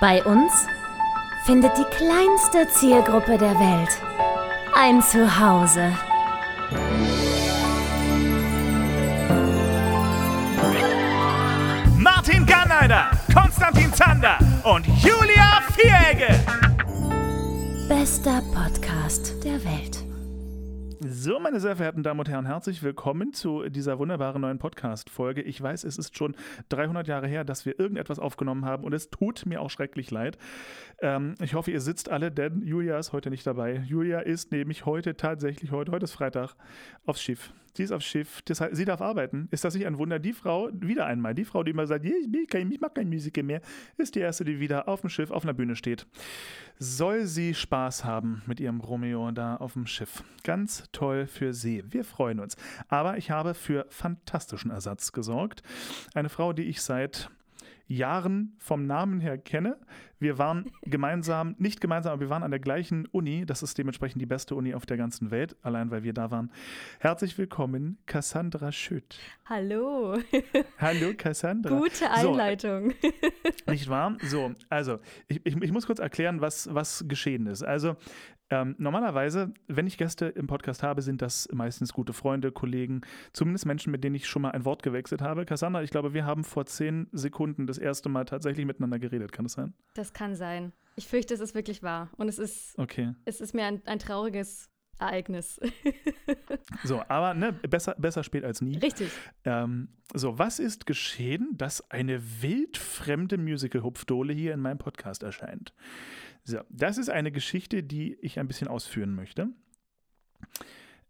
Bei uns findet die kleinste Zielgruppe der Welt ein Zuhause. Martin Garneider, Konstantin Zander und Julia Vieregge. Bester Podcast der Welt. So, meine sehr verehrten Damen und Herren, herzlich willkommen zu dieser wunderbaren neuen Podcast-Folge. Ich weiß, es ist schon 300 Jahre her, dass wir irgendetwas aufgenommen haben und es tut mir auch schrecklich leid. Ähm, ich hoffe, ihr sitzt alle, denn Julia ist heute nicht dabei. Julia ist nämlich heute tatsächlich, heute, heute ist Freitag, aufs Schiff. Sie ist aufs Schiff, das sie darf arbeiten. Ist das nicht ein Wunder? Die Frau, wieder einmal, die Frau, die immer sagt, ich, kein, ich mag keine Musik mehr, ist die erste, die wieder auf dem Schiff, auf einer Bühne steht. Soll sie Spaß haben mit ihrem Romeo da auf dem Schiff. Ganz toll für sie. Wir freuen uns. Aber ich habe für fantastischen Ersatz gesorgt. Eine Frau, die ich seit Jahren vom Namen her kenne. Wir waren gemeinsam, nicht gemeinsam, aber wir waren an der gleichen Uni. Das ist dementsprechend die beste Uni auf der ganzen Welt, allein weil wir da waren. Herzlich willkommen, Cassandra Schütt. Hallo. Hallo, Cassandra. Gute Einleitung. So, nicht wahr? So, also, ich, ich, ich muss kurz erklären, was, was geschehen ist. Also, ähm, normalerweise, wenn ich Gäste im Podcast habe, sind das meistens gute Freunde, Kollegen, zumindest Menschen, mit denen ich schon mal ein Wort gewechselt habe. Cassandra, ich glaube, wir haben vor zehn Sekunden das erste Mal tatsächlich miteinander geredet. Kann das sein? Das kann sein. Ich fürchte, es ist wirklich wahr. Und es ist, okay. es ist mir ein, ein trauriges Ereignis. so, aber ne, besser, besser spät als nie. Richtig. Ähm, so, was ist geschehen, dass eine wildfremde Musical-Hupfdohle hier in meinem Podcast erscheint? So, das ist eine Geschichte, die ich ein bisschen ausführen möchte.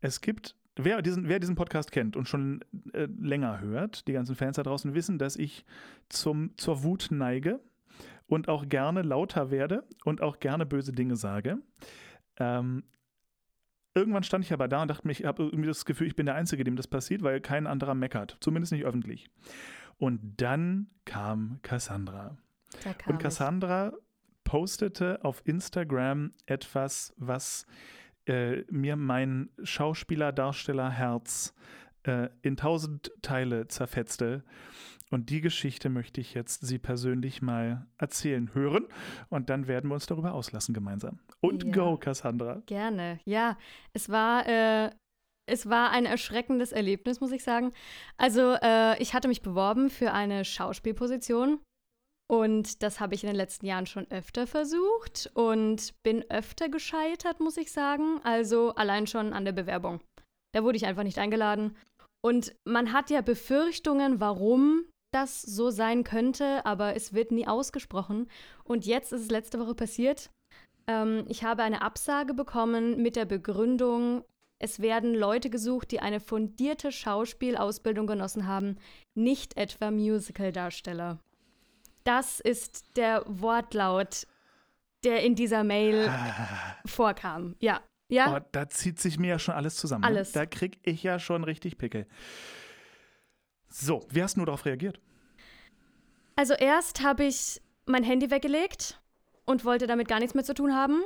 Es gibt, wer diesen, wer diesen Podcast kennt und schon äh, länger hört, die ganzen Fans da draußen wissen, dass ich zum, zur Wut neige und auch gerne lauter werde und auch gerne böse Dinge sage. Ähm, irgendwann stand ich aber da und dachte mir, ich habe irgendwie das Gefühl, ich bin der Einzige, dem das passiert, weil kein anderer meckert. Zumindest nicht öffentlich. Und dann kam Cassandra. Da kam und Cassandra ich. Postete auf Instagram etwas, was äh, mir mein Schauspieler-Darsteller-Herz äh, in tausend Teile zerfetzte. Und die Geschichte möchte ich jetzt Sie persönlich mal erzählen hören. Und dann werden wir uns darüber auslassen gemeinsam. Und Ja. go, Cassandra. Gerne. Ja, es war, äh, es war ein erschreckendes Erlebnis, muss ich sagen. Also, äh, ich hatte mich beworben für eine Schauspielposition. Und das habe ich in den letzten Jahren schon öfter versucht und bin öfter gescheitert, muss ich sagen. Also allein schon an der Bewerbung. Da wurde ich einfach nicht eingeladen. Und man hat ja Befürchtungen, warum das so sein könnte, aber es wird nie ausgesprochen. Und jetzt ist es letzte Woche passiert. Ähm, ich habe eine Absage bekommen mit der Begründung, es werden Leute gesucht, die eine fundierte Schauspielausbildung genossen haben, nicht etwa Musical-Darsteller. Das ist der Wortlaut, der in dieser Mail vorkam. Ja. Ja, Oh, da zieht sich mir ja schon alles zusammen. ne? Alles. Da krieg ich ja schon richtig Pickel. So, wie hast du darauf reagiert? Also erst habe ich mein Handy weggelegt und wollte damit gar nichts mehr zu tun haben.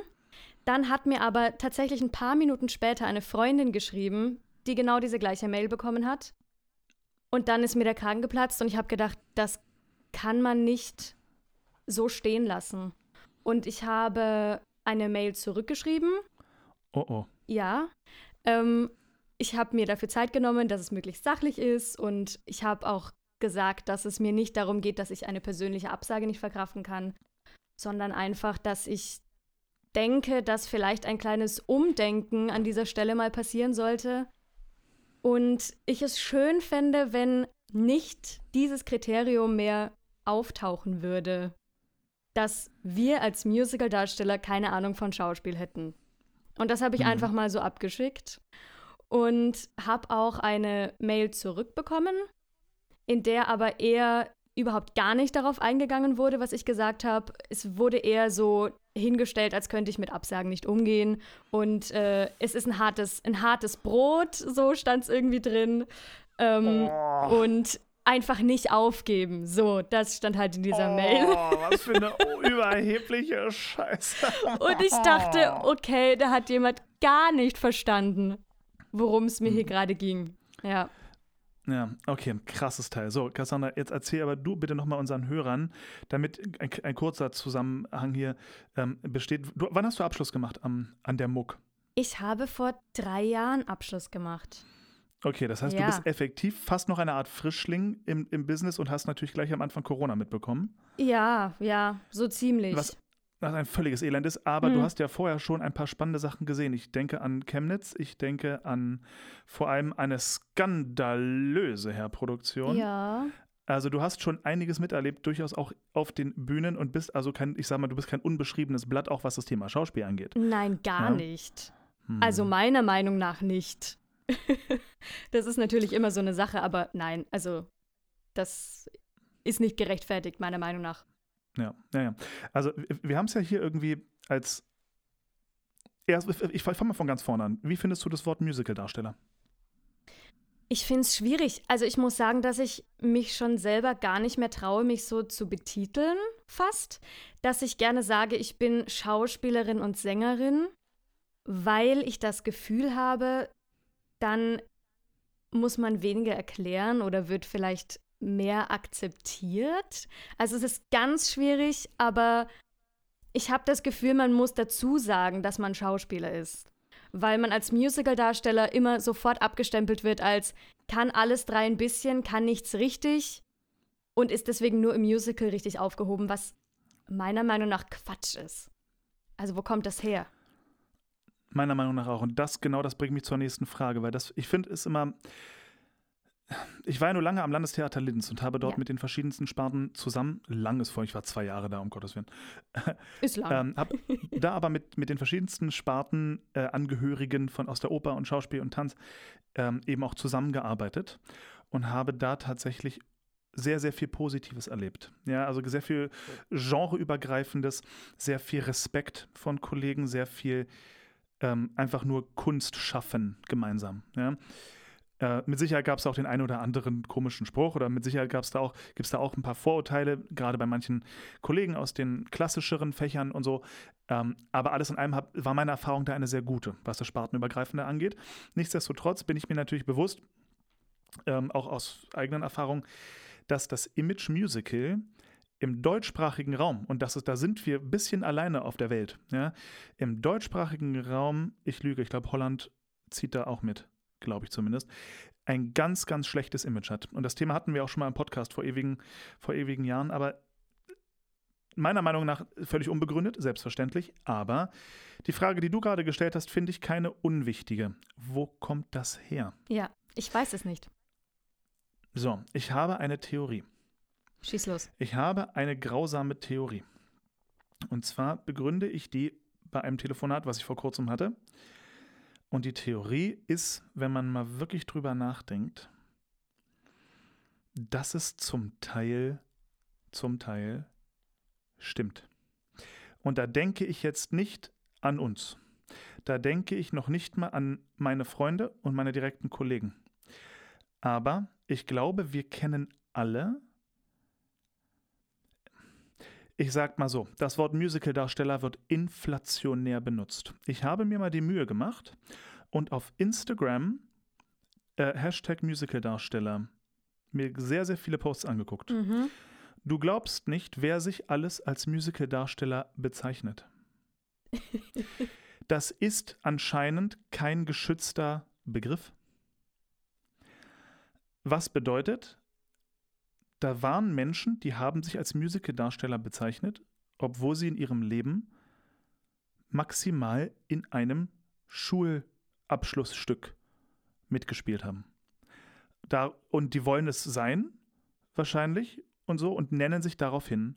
Dann hat mir aber tatsächlich ein paar Minuten später eine Freundin geschrieben, die genau diese gleiche Mail bekommen hat. Und dann ist mir der Kragen geplatzt und ich habe gedacht, das kann man nicht so stehen lassen. Und ich habe eine Mail zurückgeschrieben. Oh oh. Ja. Ähm, ich habe mir dafür Zeit genommen, dass es möglichst sachlich ist und ich habe auch gesagt, dass es mir nicht darum geht, dass ich eine persönliche Absage nicht verkraften kann, sondern einfach, dass ich denke, dass vielleicht ein kleines Umdenken an dieser Stelle mal passieren sollte und ich es schön fände, wenn nicht dieses Kriterium mehr auftauchen würde, dass wir als Musical-Darsteller keine Ahnung von Schauspiel hätten. Und das habe ich Mhm. einfach mal so abgeschickt und habe auch eine Mail zurückbekommen, in der aber eher überhaupt gar nicht darauf eingegangen wurde, was ich gesagt habe. Es wurde eher so hingestellt, als könnte ich mit Absagen nicht umgehen. Und äh, es ist ein hartes, ein hartes Brot, so stand es irgendwie drin. Ähm, Oh. Und einfach nicht aufgeben. So, das stand halt in dieser Mail. Oh, was für eine überhebliche Scheiße. Und ich dachte, okay, da hat jemand gar nicht verstanden, worum es mir hier gerade ging. Ja. Ja, okay, krasses Teil. So, Cassandra, jetzt erzähl aber du bitte nochmal unseren Hörern, damit ein, ein kurzer Zusammenhang hier ähm, besteht. Du, wann hast du Abschluss gemacht am, an der Muck? Ich habe vor drei Jahren Abschluss gemacht. Okay, das heißt, Ja. du bist effektiv fast noch eine Art Frischling im, im Business und hast natürlich gleich am Anfang Corona mitbekommen, Ja, ja, so ziemlich. Was- was ein völliges Elend ist. Aber du Hm. hast ja vorher schon ein paar spannende Sachen gesehen. Ich denke an Chemnitz, ich denke an vor allem eine skandalöse Herproduktion. Ja, Also du hast schon einiges miterlebt, durchaus auch auf den Bühnen und bist also kein, ich sag mal, du bist kein unbeschriebenes Blatt, auch was das Thema Schauspiel angeht. nein, gar Ja. nicht. Hm. Also meiner Meinung nach nicht. das ist natürlich immer so eine Sache, aber nein, also das ist nicht gerechtfertigt, meiner Meinung nach. Ja, ja, ja. Also wir- haben es ja hier irgendwie als. Erst, ich fange mal von ganz vorne an. Wie findest du das Wort Musical-Darsteller? Ich finde es schwierig. Also ich muss sagen, dass ich mich schon selber gar nicht mehr traue, mich so zu betiteln, fast. Dass ich gerne sage, ich bin Schauspielerin und Sängerin, weil ich das Gefühl habe, dann muss man weniger erklären oder wird vielleicht mehr akzeptiert. Also es ist ganz schwierig, aber ich habe das Gefühl, man muss dazu sagen, dass man Schauspieler ist weil man als Musical-Darsteller immer sofort abgestempelt wird als kann alles drei ein bisschen, kann nichts richtig und ist deswegen nur im Musical richtig aufgehoben, was meiner Meinung nach Quatsch ist. Also wo kommt das her? Meiner Meinung nach auch. Und das, genau das bringt mich zur nächsten Frage, weil das, ich finde, ist immer. Ich war ja nur lange am Landestheater Linz und habe dort Ja. mit den verschiedensten Sparten zusammen, langes vor, ich war zwei Jahre da, um Gottes Willen, Ist lang. ähm, habe da aber mit, mit den verschiedensten Sparten äh, Angehörigen von aus der Oper und Schauspiel und Tanz ähm, eben auch zusammengearbeitet und habe da tatsächlich sehr, sehr viel Positives erlebt. Ja, also sehr viel genreübergreifendes, sehr viel Respekt von Kollegen, sehr viel ähm, einfach nur Kunst schaffen gemeinsam. Ja. Äh, mit Sicherheit gab es auch den einen oder anderen komischen Spruch oder mit Sicherheit gab es da auch, gibt es da auch ein paar Vorurteile, gerade bei manchen Kollegen aus den klassischeren Fächern und so. Ähm, aber alles in allem hab, war meine Erfahrung da eine sehr gute, was das Spartenübergreifende angeht. Nichtsdestotrotz bin ich mir natürlich bewusst, ähm, auch aus eigenen Erfahrungen, dass das Image Musical im deutschsprachigen Raum, und das ist, da sind wir ein bisschen alleine auf der Welt, ja, im deutschsprachigen Raum, ich lüge, ich glaube, Holland zieht da auch mit, glaube ich zumindest, ein ganz, ganz schlechtes Image hat. Und das Thema hatten wir auch schon mal im Podcast vor ewigen, vor ewigen Jahren, aber meiner Meinung nach völlig unbegründet, selbstverständlich. Aber die Frage, die du gerade gestellt hast, finde ich keine unwichtige. Wo kommt das her? ja, ich weiß es nicht. So, ich habe eine Theorie. Schieß los. Ich habe eine grausame Theorie. Und zwar begründe ich die bei einem Telefonat, was ich vor kurzem hatte. Und die Theorie ist, wenn man mal wirklich drüber nachdenkt, dass es zum Teil, zum Teil stimmt. Und da denke ich jetzt nicht an uns. Da denke ich noch nicht mal an meine Freunde und meine direkten Kollegen. Aber ich glaube, wir kennen alle ich sag mal so, das Wort Musical-Darsteller wird inflationär benutzt. Ich habe mir mal die Mühe gemacht und auf Instagram äh, Hashtag Musical-Darsteller mir sehr, sehr viele Posts angeguckt. Mhm. Du glaubst nicht, wer sich alles als Musical-Darsteller bezeichnet. Das ist anscheinend kein geschützter Begriff. Was bedeutet, da waren Menschen, die haben sich als Musical-Darsteller bezeichnet, obwohl sie in ihrem Leben maximal in einem Schulabschlussstück mitgespielt haben. Da, und die wollen es sein, wahrscheinlich, und so, und nennen sich daraufhin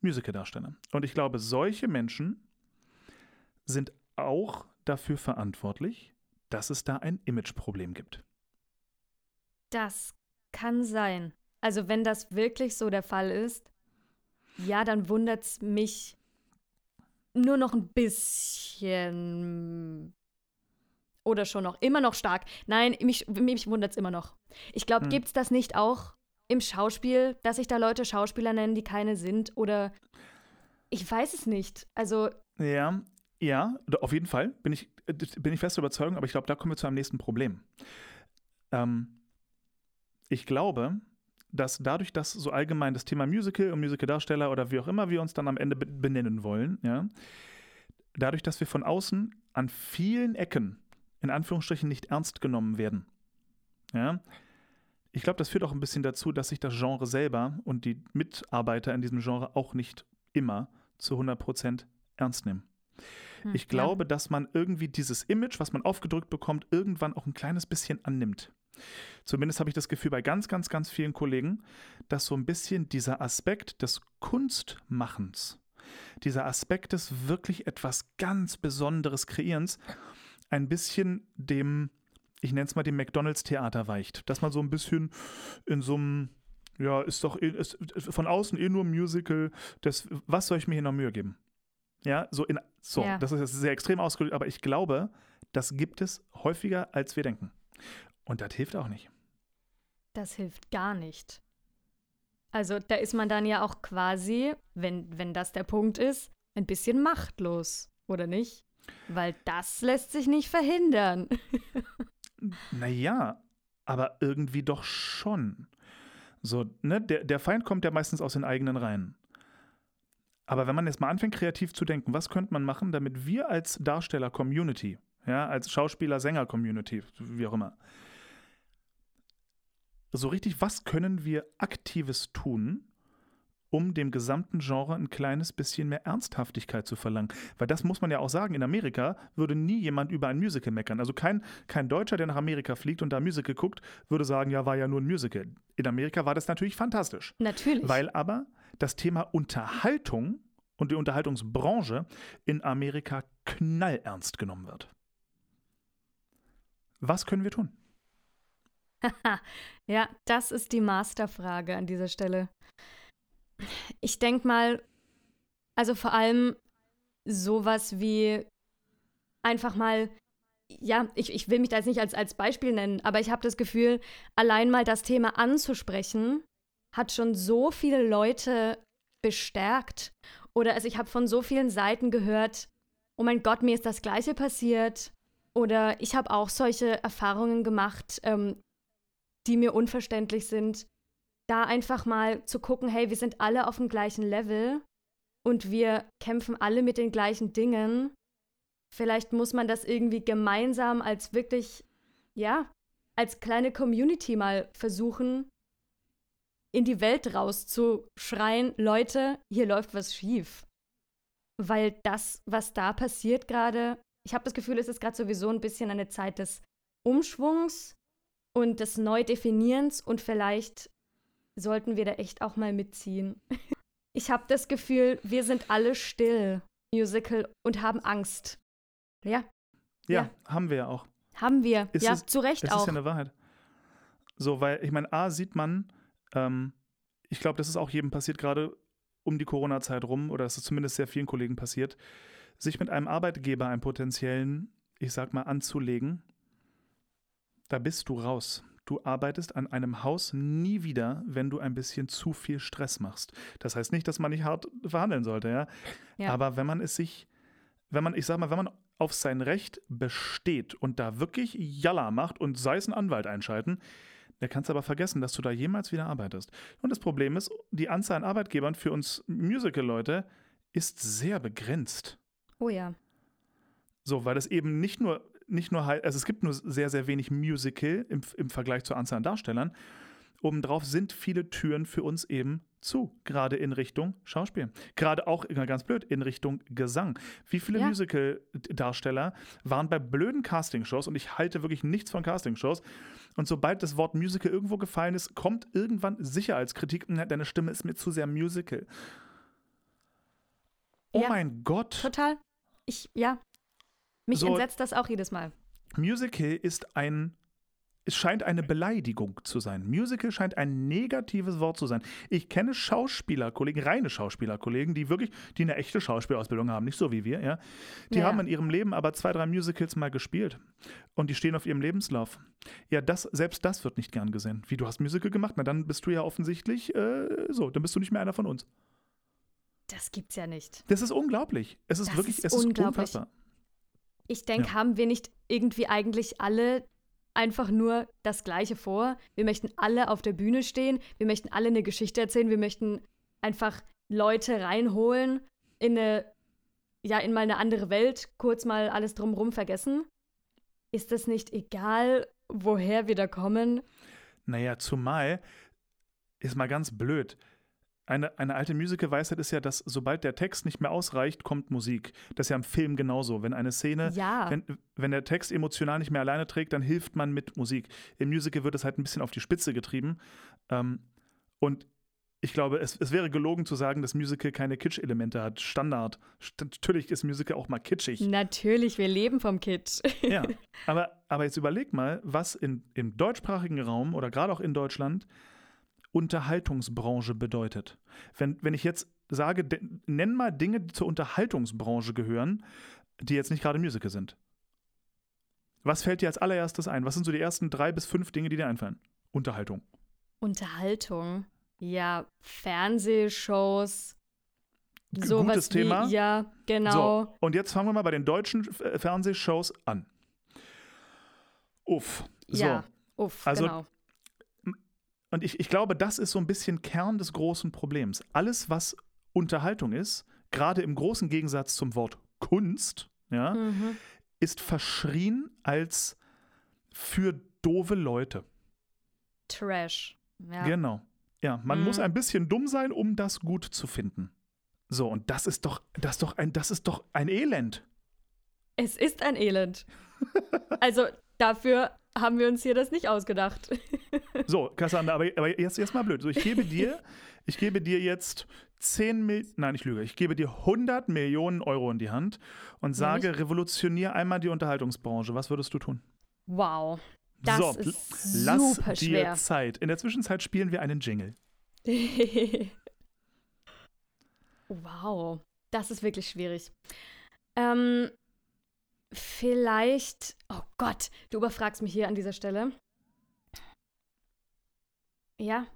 Musical-Darsteller. Und ich glaube, solche Menschen sind auch dafür verantwortlich, dass es da ein Imageproblem gibt. Das kann sein. Also wenn das wirklich so der Fall ist, ja, dann wundert es mich nur noch ein bisschen. Oder schon noch, immer noch stark. Nein, mich, mich wundert es immer noch. Ich glaube, Hm. gibt es das nicht auch im Schauspiel, dass sich da Leute Schauspieler nennen, die keine sind? Oder ich weiß es nicht. Also, Ja, ja, auf jeden Fall bin ich, bin ich fest Überzeugung, aber ich glaube, da kommen wir zu einem nächsten Problem. Ähm, ich glaube, dass dadurch, dass so allgemein das Thema Musical und Musicaldarsteller oder wie auch immer wir uns dann am Ende benennen wollen, ja, dadurch, dass wir von außen an vielen Ecken in Anführungsstrichen nicht ernst genommen werden, ja, ich glaube, das führt auch ein bisschen dazu, dass sich das Genre selber und die Mitarbeiter in diesem Genre auch nicht immer zu 100 Prozent ernst nehmen. Hm, ich glaube, ja. dass man irgendwie dieses Image, was man aufgedrückt bekommt, irgendwann auch ein kleines bisschen annimmt. Zumindest habe ich das Gefühl bei ganz, ganz, ganz vielen Kollegen, dass so ein bisschen dieser Aspekt des Kunstmachens, dieser Aspekt des wirklich etwas ganz Besonderes Kreierens, ein bisschen dem, ich nenne es mal dem McDonalds-Theater weicht. Dass man so ein bisschen in so einem, ja, ist doch ist von außen eh nur Musical, das, was soll ich mir hier noch Mühe geben? Ja, so in, so, ja. das ist jetzt sehr extrem ausgedrückt, aber ich glaube, das gibt es häufiger, als wir denken. Und das hilft auch nicht. Das hilft gar nicht. Also da ist man dann ja auch quasi, wenn, wenn das der Punkt ist, ein bisschen machtlos, oder nicht? Weil das lässt sich nicht verhindern. naja, aber irgendwie doch schon. So, ne, der, der Feind kommt ja meistens aus den eigenen Reihen. Aber wenn man jetzt mal anfängt, kreativ zu denken, was könnte man machen, damit wir als Darsteller-Community, ja, als Schauspieler-Sänger-Community, wie auch immer, so richtig, was können wir Aktives tun, um dem gesamten Genre ein kleines bisschen mehr Ernsthaftigkeit zu verlangen. Weil das muss man ja auch sagen, in Amerika würde nie jemand über ein Musical meckern. Also kein, kein Deutscher, der nach Amerika fliegt und da Musical guckt, würde sagen, ja, war ja nur ein Musical. In Amerika war das natürlich fantastisch. Natürlich. Weil aber das Thema Unterhaltung und die Unterhaltungsbranche in Amerika knallernst genommen wird. Was können wir tun? ja, das ist die Masterfrage an dieser Stelle. Ich denke mal, also vor allem sowas wie einfach mal, ja, ich, ich will mich da jetzt nicht als, als Beispiel nennen, aber ich habe das Gefühl, allein mal das Thema anzusprechen, hat schon so viele Leute bestärkt. Oder also ich habe von so vielen Seiten gehört, oh mein Gott, mir ist das gleiche passiert. Oder ich habe auch solche Erfahrungen gemacht. Ähm, die mir unverständlich sind, da einfach mal zu gucken, hey, wir sind alle auf dem gleichen Level und wir kämpfen alle mit den gleichen Dingen. Vielleicht muss man das irgendwie gemeinsam als wirklich, ja, als kleine Community mal versuchen, in die Welt rauszuschreien, Leute, hier läuft was schief. Weil das, was da passiert gerade, ich habe das Gefühl, es ist gerade sowieso ein bisschen eine Zeit des Umschwungs, und des Neudefinierens und vielleicht sollten wir da echt auch mal mitziehen. Ich habe das Gefühl, wir sind alle still, Musical, und haben Angst. Ja. Ja, ja. haben wir ja auch. Haben wir. Ist ja, es, zu Recht das auch. Das ist ja eine Wahrheit. So, weil, ich meine, A, sieht man, ähm, ich glaube, das ist auch jedem passiert, gerade um die Corona-Zeit rum, oder es ist zumindest sehr vielen Kollegen passiert, sich mit einem Arbeitgeber, einem potenziellen, ich sag mal, anzulegen da bist du raus. Du arbeitest an einem Haus nie wieder, wenn du ein bisschen zu viel Stress machst. Das heißt nicht, dass man nicht hart verhandeln sollte, ja. ja. Aber wenn man es sich, wenn man, ich sag mal, wenn man auf sein Recht besteht und da wirklich Jalla macht und sei es ein Anwalt einschalten, dann kannst du aber vergessen, dass du da jemals wieder arbeitest. Und das Problem ist, die Anzahl an Arbeitgebern für uns Musical-Leute ist sehr begrenzt. Oh ja. So, weil das eben nicht nur nicht nur halt, also es gibt nur sehr, sehr wenig Musical im, im Vergleich zur Anzahl an Darstellern. Obendrauf sind viele Türen für uns eben zu, gerade in Richtung Schauspiel. Gerade auch, ganz blöd, in Richtung Gesang. Wie viele ja. Musical-Darsteller waren bei blöden Castingshows und ich halte wirklich nichts von Castingshows. Und sobald das Wort Musical irgendwo gefallen ist, kommt irgendwann sicher als Kritik, deine Stimme ist mir zu sehr Musical. Oh ja, mein Gott. Total. Ich, ja, mich so, entsetzt das auch jedes Mal. Musical ist ein es scheint eine Beleidigung zu sein. Musical scheint ein negatives Wort zu sein. Ich kenne Schauspielerkollegen, reine Schauspielerkollegen, die wirklich, die eine echte Schauspielausbildung haben, nicht so wie wir, ja. Die ja. haben in ihrem Leben aber zwei, drei Musicals mal gespielt. Und die stehen auf ihrem Lebenslauf. Ja, das, selbst das wird nicht gern gesehen. Wie, du hast Musical gemacht? Na, dann bist du ja offensichtlich äh, so, dann bist du nicht mehr einer von uns. Das gibt's ja nicht. Das ist unglaublich. Es ist das wirklich, ist es ist unfassbar. Ich denke, ja. haben wir nicht irgendwie eigentlich alle einfach nur das Gleiche vor. Wir möchten alle auf der Bühne stehen, wir möchten alle eine Geschichte erzählen, wir möchten einfach Leute reinholen in eine, ja, in mal eine andere Welt, kurz mal alles drumherum vergessen. Ist das nicht egal, woher wir da kommen? Naja, zumal, ist mal ganz blöd. Eine, eine alte Musical-Weisheit ist ja, dass sobald der Text nicht mehr ausreicht, kommt Musik. Das ist ja im Film genauso. Wenn eine Szene, Ja. wenn, wenn der Text emotional nicht mehr alleine trägt, dann hilft man mit Musik. Im Musical wird es halt ein bisschen auf die Spitze getrieben. Ähm, und ich glaube, es, es wäre gelogen zu sagen, dass Musical keine Kitsch-Elemente hat. Standard. St natürlich ist Musical auch mal kitschig. Natürlich, wir leben vom Kitsch. Ja, aber, aber jetzt überleg mal, was in, im deutschsprachigen Raum oder gerade auch in Deutschland Unterhaltungsbranche bedeutet. Wenn, wenn ich jetzt sage, nenn mal Dinge, die zur Unterhaltungsbranche gehören, die jetzt nicht gerade Musical sind. Was fällt dir als allererstes ein? Was sind so die ersten drei bis fünf Dinge, die dir einfallen? Unterhaltung. Unterhaltung. Ja, Fernsehshows. Sowas Gutes wie, Thema. Ja, genau. So, und jetzt fangen wir mal bei den deutschen äh, Fernsehshows an. Uff. So. Ja, uff, Also, genau. Und ich, ich glaube, das ist so ein bisschen Kern des großen Problems. Alles, was Unterhaltung ist, gerade im großen Gegensatz zum Wort Kunst, ja, Mhm. ist verschrien als für doofe Leute. Trash. Ja. Genau. Ja, man Mhm. muss ein bisschen dumm sein, um das gut zu finden. So, und das ist doch, das ist doch ein, das ist doch ein Elend. Es ist ein Elend. also dafür haben wir uns hier das nicht ausgedacht. So, Cassandra, aber, aber jetzt, jetzt mal blöd. So, ich gebe dir, ich gebe dir jetzt 10 Mil nein, ich lüge, ich gebe dir 100 Millionen Euro in die Hand und sage, revolutionier einmal die Unterhaltungsbranche. Was würdest du tun? Wow. Das so, ist lass super dir schwer. Zeit. In der Zwischenzeit spielen wir einen Jingle. wow. Das ist wirklich schwierig. Ähm, vielleicht. Oh Gott, du überfragst mich hier an dieser Stelle. Ja.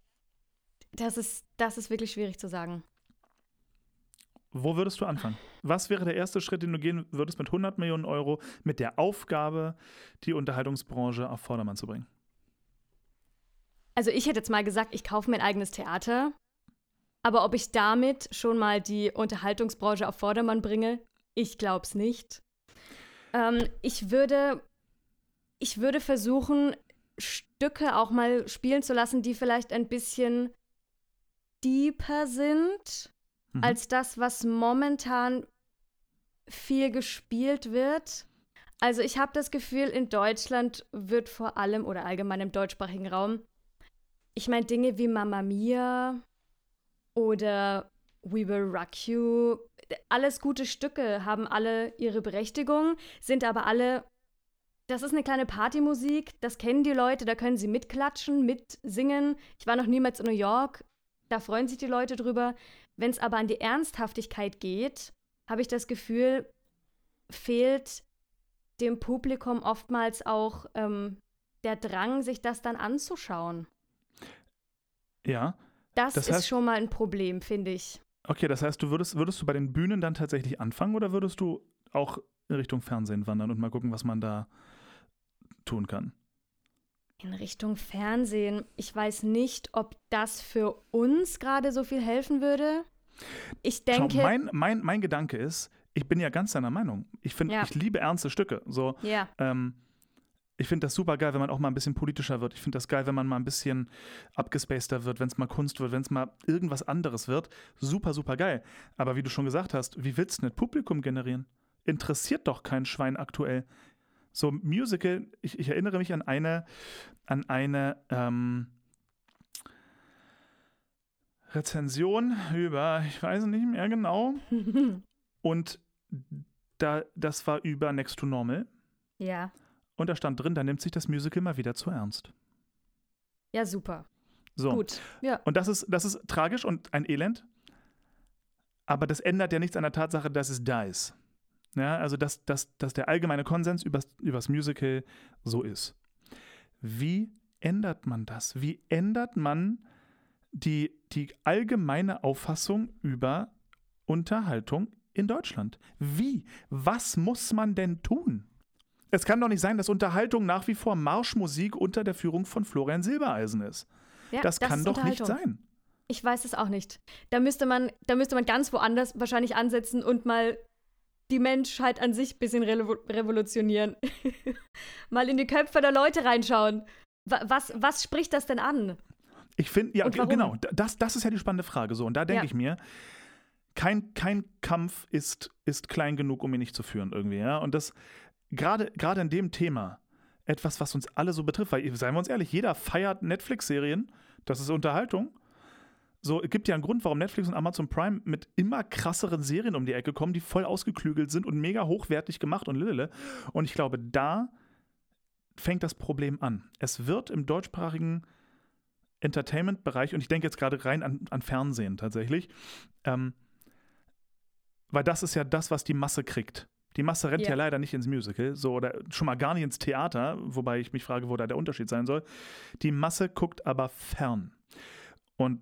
Das ist, das ist wirklich schwierig zu sagen. Wo würdest du anfangen? Was wäre der erste Schritt, den du gehen würdest mit 100 Millionen Euro mit der Aufgabe, die Unterhaltungsbranche auf Vordermann zu bringen? Also ich hätte jetzt mal gesagt, ich kaufe mir ein eigenes Theater. Aber ob ich damit schon mal die Unterhaltungsbranche auf Vordermann bringe, ich glaube es nicht. Ähm, ich würde, ich würde versuchen, Stücke auch mal spielen zu lassen, die vielleicht ein bisschen deeper sind Mhm. als das, was momentan viel gespielt wird. Also ich habe das Gefühl, in Deutschland wird vor allem oder allgemein im deutschsprachigen Raum, ich meine Dinge wie Mamma Mia oder We Will Rock You, alles gute Stücke, haben alle ihre Berechtigung, sind aber alle, das ist eine kleine Partymusik, das kennen die Leute, da können sie mitklatschen, mitsingen. Ich war noch niemals in New York, da freuen sich die Leute drüber. Wenn es aber an die Ernsthaftigkeit geht, habe ich das Gefühl, fehlt dem Publikum oftmals auch ähm, der Drang, sich das dann anzuschauen. Ja. Das, Das ist heißt- schon mal ein Problem, finde ich. Okay, das heißt, du würdest, würdest du bei den Bühnen dann tatsächlich anfangen oder würdest du auch in Richtung Fernsehen wandern und mal gucken, was man da tun kann? In Richtung Fernsehen. Ich weiß nicht, ob das für uns gerade so viel helfen würde. Ich denke. Schau, mein, mein, mein Gedanke ist, ich bin ja ganz deiner Meinung. Ich finde, Ja. ich liebe ernste Stücke. So, ja, ähm, ich finde das super geil, wenn man auch mal ein bisschen politischer wird. Ich finde das geil, wenn man mal ein bisschen abgespaceder wird, wenn es mal Kunst wird, wenn es mal irgendwas anderes wird. Super, super geil. Aber wie du schon gesagt hast, wie willst du denn Publikum generieren? Interessiert doch kein Schwein aktuell. So Musical, ich, ich erinnere mich an eine, an eine ähm, Rezension über, ich weiß nicht mehr genau. Und da, das war über Next to Normal. ja. Und da stand drin, da nimmt sich das Musical mal wieder zu ernst. Ja, super. So. Gut. Ja. Und das ist, das ist tragisch und ein Elend. Aber das ändert ja nichts an der Tatsache, dass es da ist. Ja, also dass, dass, dass der allgemeine Konsens übers, übers Musical so ist. Wie ändert man das? Wie ändert man die, die allgemeine Auffassung über Unterhaltung in Deutschland? Wie? Was muss man denn tun? Es kann doch nicht sein, dass Unterhaltung nach wie vor Marschmusik unter der Führung von Florian Silbereisen ist. Ja, das, kann ist doch nicht sein. Ich weiß es auch nicht. Da müsste man, da müsste man ganz woanders wahrscheinlich ansetzen und mal die Menschheit an sich ein bisschen revo revolutionieren. mal in die Köpfe der Leute reinschauen. Wa- Was, was spricht das denn an? Ich finde, ja, genau, das, das ist ja die spannende Frage. So, und da denke Ja. ich mir, kein, kein Kampf ist, ist klein genug, um ihn nicht zu führen, irgendwie, ja. Und das, gerade gerade in dem Thema, etwas, was uns alle so betrifft, weil, seien wir uns ehrlich, jeder feiert Netflix-Serien, das ist Unterhaltung. So, es gibt ja einen Grund, warum Netflix und Amazon Prime mit immer krasseren Serien um die Ecke kommen, die voll ausgeklügelt sind und mega hochwertig gemacht und lilele. Und ich glaube, da fängt das Problem an. Es wird im deutschsprachigen Entertainment-Bereich, und ich denke jetzt gerade rein an, an Fernsehen tatsächlich, ähm, weil das ist ja das, was die Masse kriegt. Die Masse rennt ja. Ja. leider nicht ins Musical, so oder schon mal gar nicht ins Theater, wobei ich mich frage, wo da der Unterschied sein soll. Die Masse guckt aber fern. Und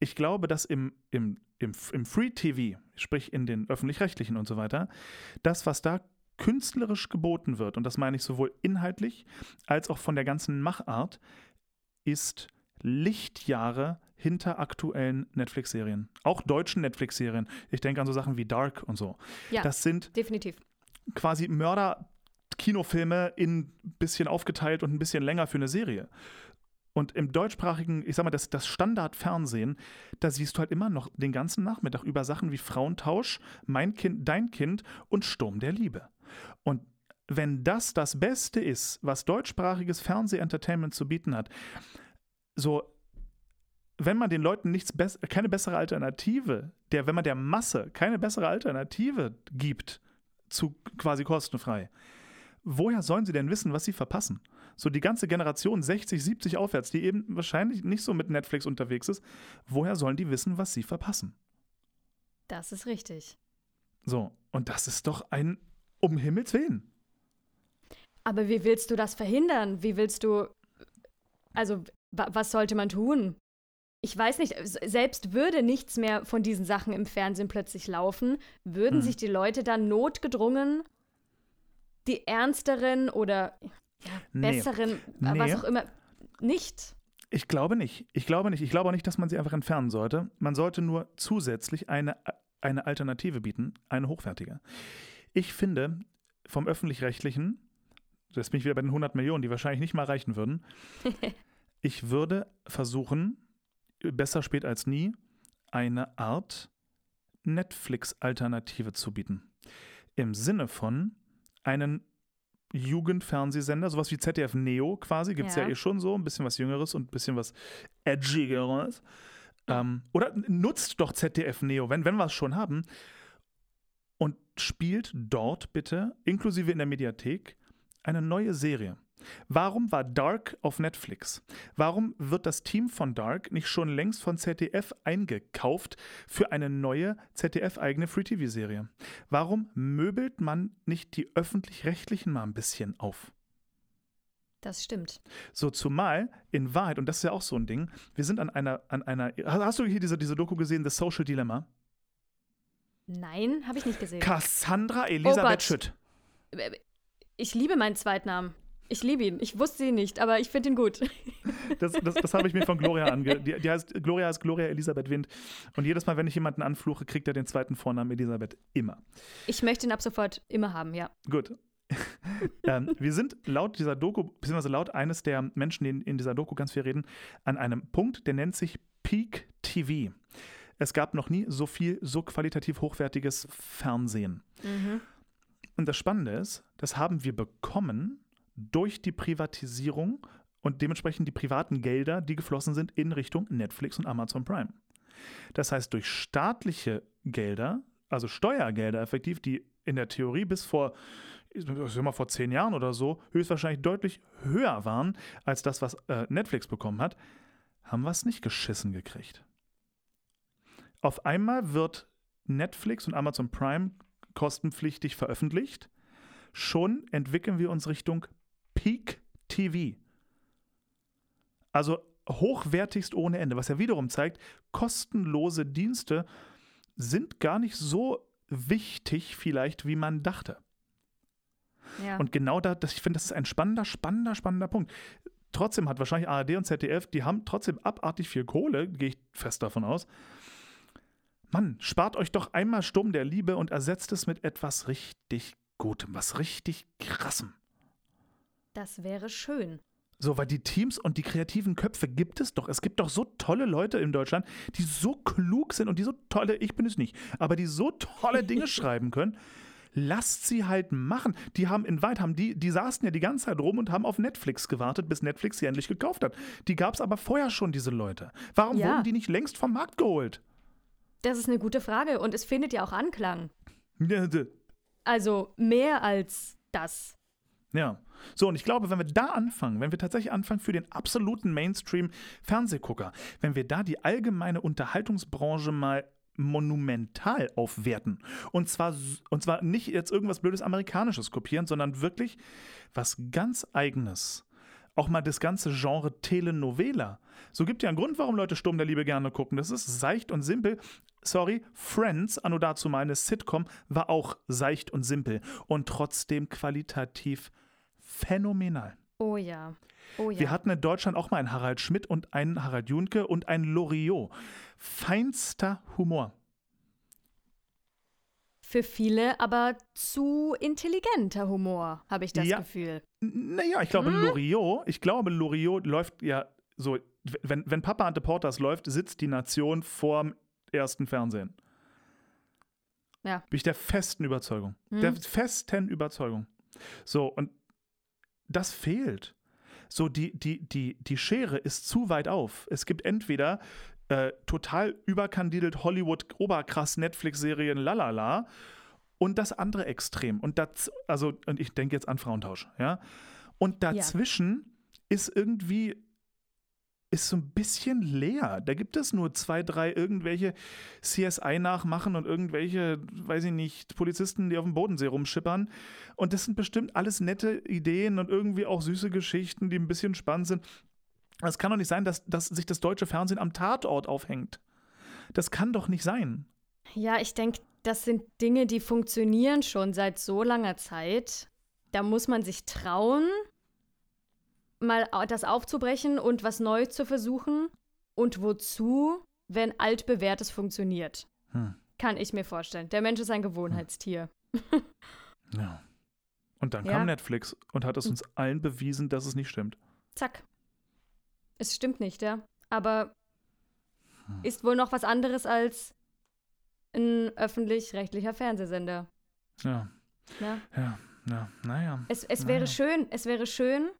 ich glaube, dass im, im, im, im Free TV, sprich in den öffentlich-rechtlichen und so weiter, das, was da künstlerisch geboten wird, und das meine ich sowohl inhaltlich als auch von der ganzen Machart, ist Lichtjahre hinter aktuellen Netflix-Serien. Auch deutschen Netflix-Serien. Ich denke an so Sachen wie Dark und so. Ja. Das sind Definitiv. quasi Mörder-Kinofilme in ein bisschen aufgeteilt und ein bisschen länger für eine Serie. Und im deutschsprachigen, ich sag mal, das, das Standardfernsehen, da siehst du halt immer noch den ganzen Nachmittag über Sachen wie Frauentausch, Mein Kind, Dein Kind und Sturm der Liebe. Und wenn das das Beste ist, was deutschsprachiges Fernseh-Entertainment zu bieten hat, so, wenn man den Leuten nichts bess keine bessere Alternative, der, wenn man der Masse keine bessere Alternative gibt, zu quasi kostenfrei, woher sollen sie denn wissen, was sie verpassen? So die ganze Generation 60, 70 aufwärts, die eben wahrscheinlich nicht so mit Netflix unterwegs ist, woher sollen die wissen, was sie verpassen? Das ist richtig. So, und das ist doch ein um Himmels Willen. Aber wie willst du das verhindern? Wie willst du. Also, wa was sollte man tun? Ich weiß nicht, selbst würde nichts mehr von diesen Sachen im Fernsehen plötzlich laufen, würden Hm. sich die Leute dann notgedrungen die ernsteren oder ja, Nee. besseren, was Nee. auch immer, nicht. Ich glaube nicht. Ich glaube nicht. Ich glaube auch nicht, dass man sie einfach entfernen sollte. Man sollte nur zusätzlich eine, eine Alternative bieten, eine hochwertige. Ich finde, vom Öffentlich-Rechtlichen, das bin ich wieder bei den 100 Millionen, die wahrscheinlich nicht mal reichen würden, ich würde versuchen, besser spät als nie, eine Art Netflix-Alternative zu bieten. Im Sinne von einen Jugendfernsehsender, sowas wie ZDF Neo quasi, gibt es ja. Ja. eh schon so, ein bisschen was Jüngeres und ein bisschen was Edgigeres. Ähm, oder nutzt doch ZDF Neo, wenn, wenn wir es schon haben, und spielt dort bitte, inklusive in der Mediathek, eine neue Serie. Warum war Dark auf Netflix? Warum wird das Team von Dark nicht schon längst von ZDF eingekauft für eine neue ZDF-eigene Free-TV-Serie? Warum möbelt man nicht die öffentlich-rechtlichen mal ein bisschen auf? Das stimmt. So, zumal in Wahrheit, und das ist ja auch so ein Ding, wir sind an einer, an einer, hast du hier diese, diese Doku gesehen, The Social Dilemma? Nein, habe ich nicht gesehen. Cassandra Elisabeth Oh. Schütt. Ich liebe meinen Zweitnamen. Ich liebe ihn. Ich wusste ihn nicht, aber ich finde ihn gut. Das, das, das habe ich mir von Gloria ange... Die, die heißt, Gloria heißt Gloria Elisabeth Wind. Und jedes Mal, wenn ich jemanden anfluche, kriegt er den zweiten Vornamen Elisabeth. Immer. Ich möchte ihn ab sofort immer haben, ja. Gut. ähm, wir sind laut dieser Doku, beziehungsweise laut eines der Menschen, die in, in dieser Doku ganz viel reden, an einem Punkt, der nennt sich Peak TV. Es gab noch nie so viel, so qualitativ hochwertiges Fernsehen. Mhm. Und das Spannende ist, das haben wir bekommen durch die Privatisierung und dementsprechend die privaten Gelder, die geflossen sind in Richtung Netflix und Amazon Prime. Das heißt, durch staatliche Gelder, also Steuergelder effektiv, die in der Theorie bis vor, ich mal vor zehn Jahren oder so, höchstwahrscheinlich deutlich höher waren als das, was äh, Netflix bekommen hat, haben wir es nicht geschissen gekriegt. Auf einmal wird Netflix und Amazon Prime kostenpflichtig veröffentlicht. Schon entwickeln wir uns Richtung Peak TV. Also hochwertigst ohne Ende, was ja wiederum zeigt, kostenlose Dienste sind gar nicht so wichtig vielleicht, wie man dachte. Ja. Und genau da, das, ich finde, das ist ein spannender, spannender, spannender Punkt. Trotzdem hat wahrscheinlich ARD und ZDF, die haben trotzdem abartig viel Kohle, gehe ich fest davon aus. Mann, spart euch doch einmal Sturm der Liebe und ersetzt es mit etwas richtig Gutem, was richtig krassem. Das wäre schön. So, weil die Teams und die kreativen Köpfe gibt es doch. Es gibt doch so tolle Leute in Deutschland, die so klug sind und die so tolle, ich bin es nicht, aber die so tolle Dinge schreiben können. Lasst sie halt machen. Die haben in Weit, haben die, die saßen ja die ganze Zeit rum und haben auf Netflix gewartet, bis Netflix sie endlich gekauft hat. Die gab es aber vorher schon, diese Leute. Warum Ja. wurden die nicht längst vom Markt geholt? Das ist eine gute Frage und es findet ja auch Anklang. Also mehr als das. Ja. So, und ich glaube, wenn wir da anfangen, wenn wir tatsächlich anfangen für den absoluten Mainstream-Fernsehgucker, wenn wir da die allgemeine Unterhaltungsbranche mal monumental aufwerten und zwar, und zwar nicht jetzt irgendwas blödes Amerikanisches kopieren, sondern wirklich was ganz Eigenes. Auch mal das ganze Genre Telenovela. So gibt ja einen Grund, warum Leute Sturm der Liebe gerne gucken. Das ist seicht und simpel. Sorry, Friends, anno dazu mal eine Sitcom, war auch seicht und simpel und trotzdem qualitativ phänomenal. Oh ja. Oh ja. Wir hatten in Deutschland auch mal einen Harald Schmidt und einen Harald Junke und einen Loriot. Feinster Humor. Für viele aber zu intelligenter Humor, habe ich das Ja. Gefühl. Naja, ich glaube, Loriot, ich glaube, Loriot läuft ja so, wenn, wenn Papa Ante Portas läuft, sitzt die Nation vorm ersten Fernsehen. Ja. Bin ich der festen Überzeugung. Der festen Überzeugung. So, und das fehlt. So, die, die, die, die Schere ist zu weit auf. Es gibt entweder äh, total überkandidelt Hollywood-Oberkrass Netflix-Serien lalala und das andere Extrem. Und das, also, und ich denke jetzt an Frauentausch, ja. Und dazwischen ist irgendwie ist so ein bisschen leer. Da gibt es nur zwei, drei irgendwelche CSI nachmachen und irgendwelche, weiß ich nicht, Polizisten, die auf dem Bodensee rumschippern. Und das sind bestimmt alles nette Ideen und irgendwie auch süße Geschichten, die ein bisschen spannend sind. Es kann doch nicht sein, dass, dass sich das deutsche Fernsehen am Tatort aufhängt. Das kann doch nicht sein. Ja, ich denke, das sind Dinge, die funktionieren schon seit so langer Zeit. Da muss man sich trauen, mal das aufzubrechen und was Neues zu versuchen. Und wozu, wenn altbewährtes funktioniert? Hm. Kann ich mir vorstellen. Der Mensch ist ein Gewohnheitstier. Ja. Und dann Ja. kam Netflix und hat es uns allen bewiesen, dass es nicht stimmt. Zack. Es stimmt nicht, ja. Aber Hm. ist wohl noch was anderes als ein öffentlich-rechtlicher Fernsehsender. Ja, Ne? ja, ja, naja. Es, es Naja. wäre schön, es wäre schön,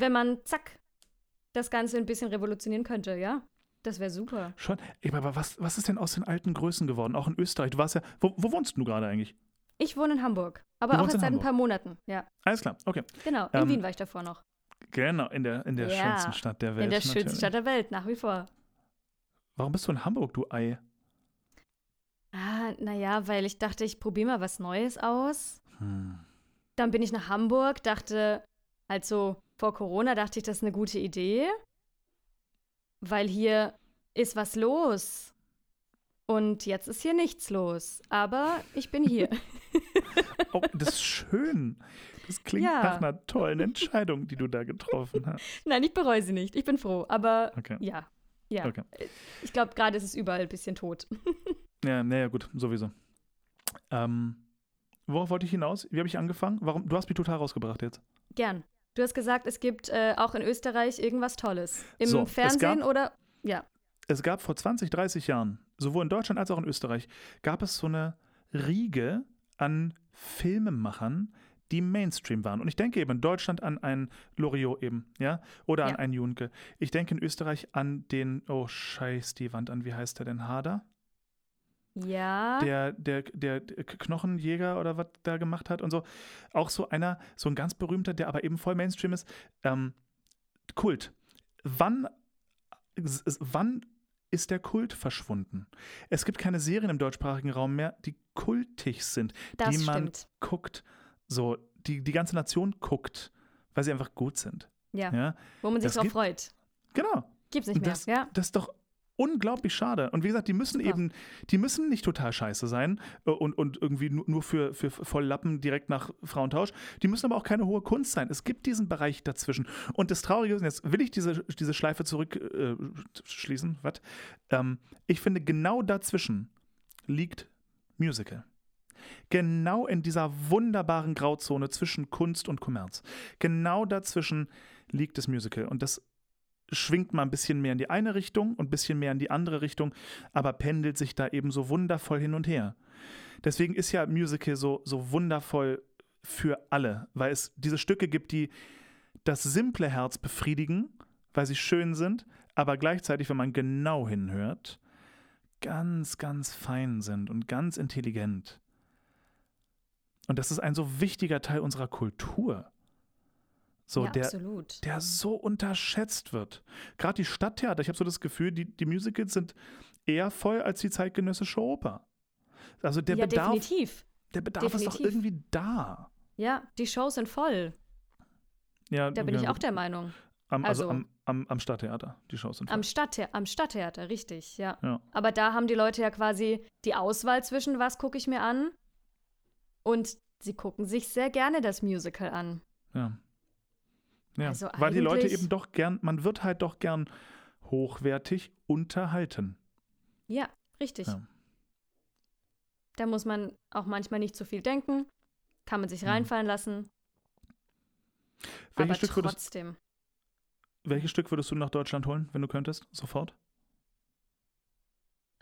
wenn man, zack, das Ganze ein bisschen revolutionieren könnte, ja? Das wäre super. Schon. Ey, aber was, was ist denn aus den alten Größen geworden? Auch in Österreich. Du warst ja. Wo, wo wohnst du gerade eigentlich? Ich wohne in Hamburg, aber Du auch jetzt seit ein paar Monaten, ja. Alles klar, okay. Genau, in Ähm, Wien war ich davor noch. Genau, in der, in der Ja, schönsten Stadt der Welt. in der schönsten natürlich. Stadt der Welt, nach wie vor. Warum bist du in Hamburg, du Ei? Ah, naja, weil ich dachte, ich probiere mal was Neues aus. Hm. Dann bin ich nach Hamburg, dachte, halt so vor Corona dachte ich, das ist eine gute Idee, weil hier ist was los. Und jetzt ist hier nichts los. Aber ich bin hier. Oh, das ist schön. Das klingt Ja. nach einer tollen Entscheidung, die du da getroffen hast. Nein, ich bereue sie nicht. Ich bin froh. Aber Okay. ja, ja. Okay. Ich glaube, gerade ist es überall ein bisschen tot. Ja, naja, gut, sowieso. Ähm, worauf wollte ich hinaus? Wie habe ich angefangen? Warum? Du hast mich total rausgebracht jetzt. Gern. Du hast gesagt, es gibt äh, auch in Österreich irgendwas Tolles. Im So, Fernsehen gab- oder. Ja. Es gab vor 20, 30 Jahren, sowohl in Deutschland als auch in Österreich, gab es so eine Riege an Filmemachern, die Mainstream waren. Und ich denke eben in Deutschland an einen Loriot eben, ja, oder an Ja. einen Junke. Ich denke in Österreich an den, oh scheiß die Wand an, wie heißt der denn, Hader? Ja. Der, der, der, Knochenjäger oder was da gemacht hat und so. Auch so einer, so ein ganz berühmter, der aber eben voll Mainstream ist. Ähm, Kult. Wann, wann ist der Kult verschwunden? Es gibt keine Serien im deutschsprachigen Raum mehr, die kultig sind, das die man stimmt. guckt, so, die die ganze Nation guckt, weil sie einfach gut sind. Ja. Ja, Wo man sich das drauf gibt- freut. genau. Gibt's nicht mehr. Das, ja. das ist doch unglaublich schade. Und wie gesagt, die müssen Super. eben, die müssen nicht total scheiße sein äh, und, und irgendwie nu- nur für, für Volllappen direkt nach Frauentausch. Die müssen aber auch keine hohe Kunst sein. Es gibt diesen Bereich dazwischen. Und das Traurige ist, und jetzt will ich diese, diese Schleife zurückschließen, äh, schließen, was? Ähm, ich finde, genau dazwischen liegt Musical. Genau in dieser wunderbaren Grauzone zwischen Kunst und Kommerz. Genau dazwischen liegt das Musical. Und das schwingt mal ein bisschen mehr in die eine Richtung und ein bisschen mehr in die andere Richtung, aber pendelt sich da eben so wundervoll hin und her. Deswegen ist ja Musical so, so wundervoll für alle, weil es diese Stücke gibt, die das simple Herz befriedigen, weil sie schön sind, aber gleichzeitig, wenn man genau hinhört, ganz, ganz fein sind und ganz intelligent. Und das ist ein so wichtiger Teil unserer Kultur. So, ja, der, absolut. der so unterschätzt wird. Gerade die Stadttheater, ich habe so das Gefühl, die, die Musicals sind eher voll als die zeitgenössische Oper. Also der ja, Bedarf, definitiv. der Bedarf ist doch definitiv. irgendwie da. Ja, die Shows sind voll. Ja, Da bin ja, ich auch der Meinung. Am, also, also- am, am, am Stadttheater, die Shows sind Am, voll. Stadtthea am Stadttheater, richtig, ja. Ja. Aber da haben die Leute ja quasi die Auswahl zwischen, was gucke ich mir an. Und sie gucken sich sehr gerne das Musical an. Ja. Ja, Also weil die Leute eben doch gern, man wird halt doch gern hochwertig unterhalten. Ja, richtig. Ja. Da muss man auch manchmal nicht zu viel denken, kann man sich Mhm. reinfallen lassen. Welches aber Stück, würdest, trotzdem. welches Stück würdest du nach Deutschland holen, wenn du könntest? Sofort?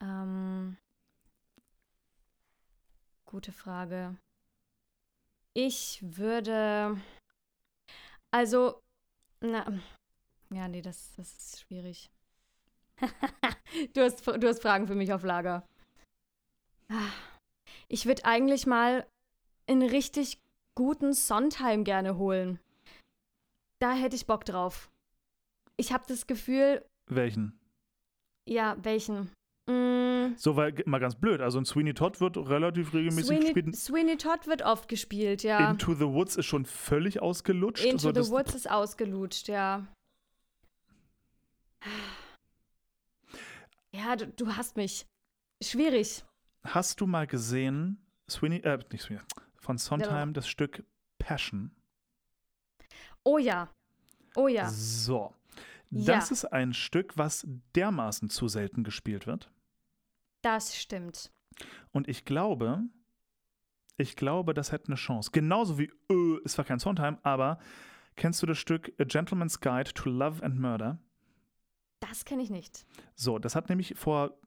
Ähm, gute Frage. Ich würde. Also, na. Ja, nee, das, das ist schwierig. du, hast, du hast Fragen für mich auf Lager. Ah, Ich würde eigentlich mal einen richtig guten Sondheim gerne holen. Da hätte ich Bock drauf. Ich habe das Gefühl, Welchen? ja, welchen? Mm, So, weil, mal ganz blöd, also ein Sweeney Todd wird relativ regelmäßig Sweeney, gespielt. Sweeney Todd wird oft gespielt, ja. Into the Woods ist schon völlig ausgelutscht. Into so, the Woods ist ausgelutscht, ja. Ja, du, du hast mich. Schwierig. Hast du mal gesehen, Sweeney, äh, nicht Sweeney, von Sondheim Ja. das Stück Passion? Oh ja. Oh ja. So. Ja. Das ist ein Stück, was dermaßen zu selten gespielt wird. Das stimmt. Und ich glaube, ich glaube, das hätte eine Chance. Genauso wie, äh, ist zwar kein Sondheim, aber kennst du das Stück A Gentleman's Guide to Love and Murder? Das kenne ich nicht. So, das hat nämlich vor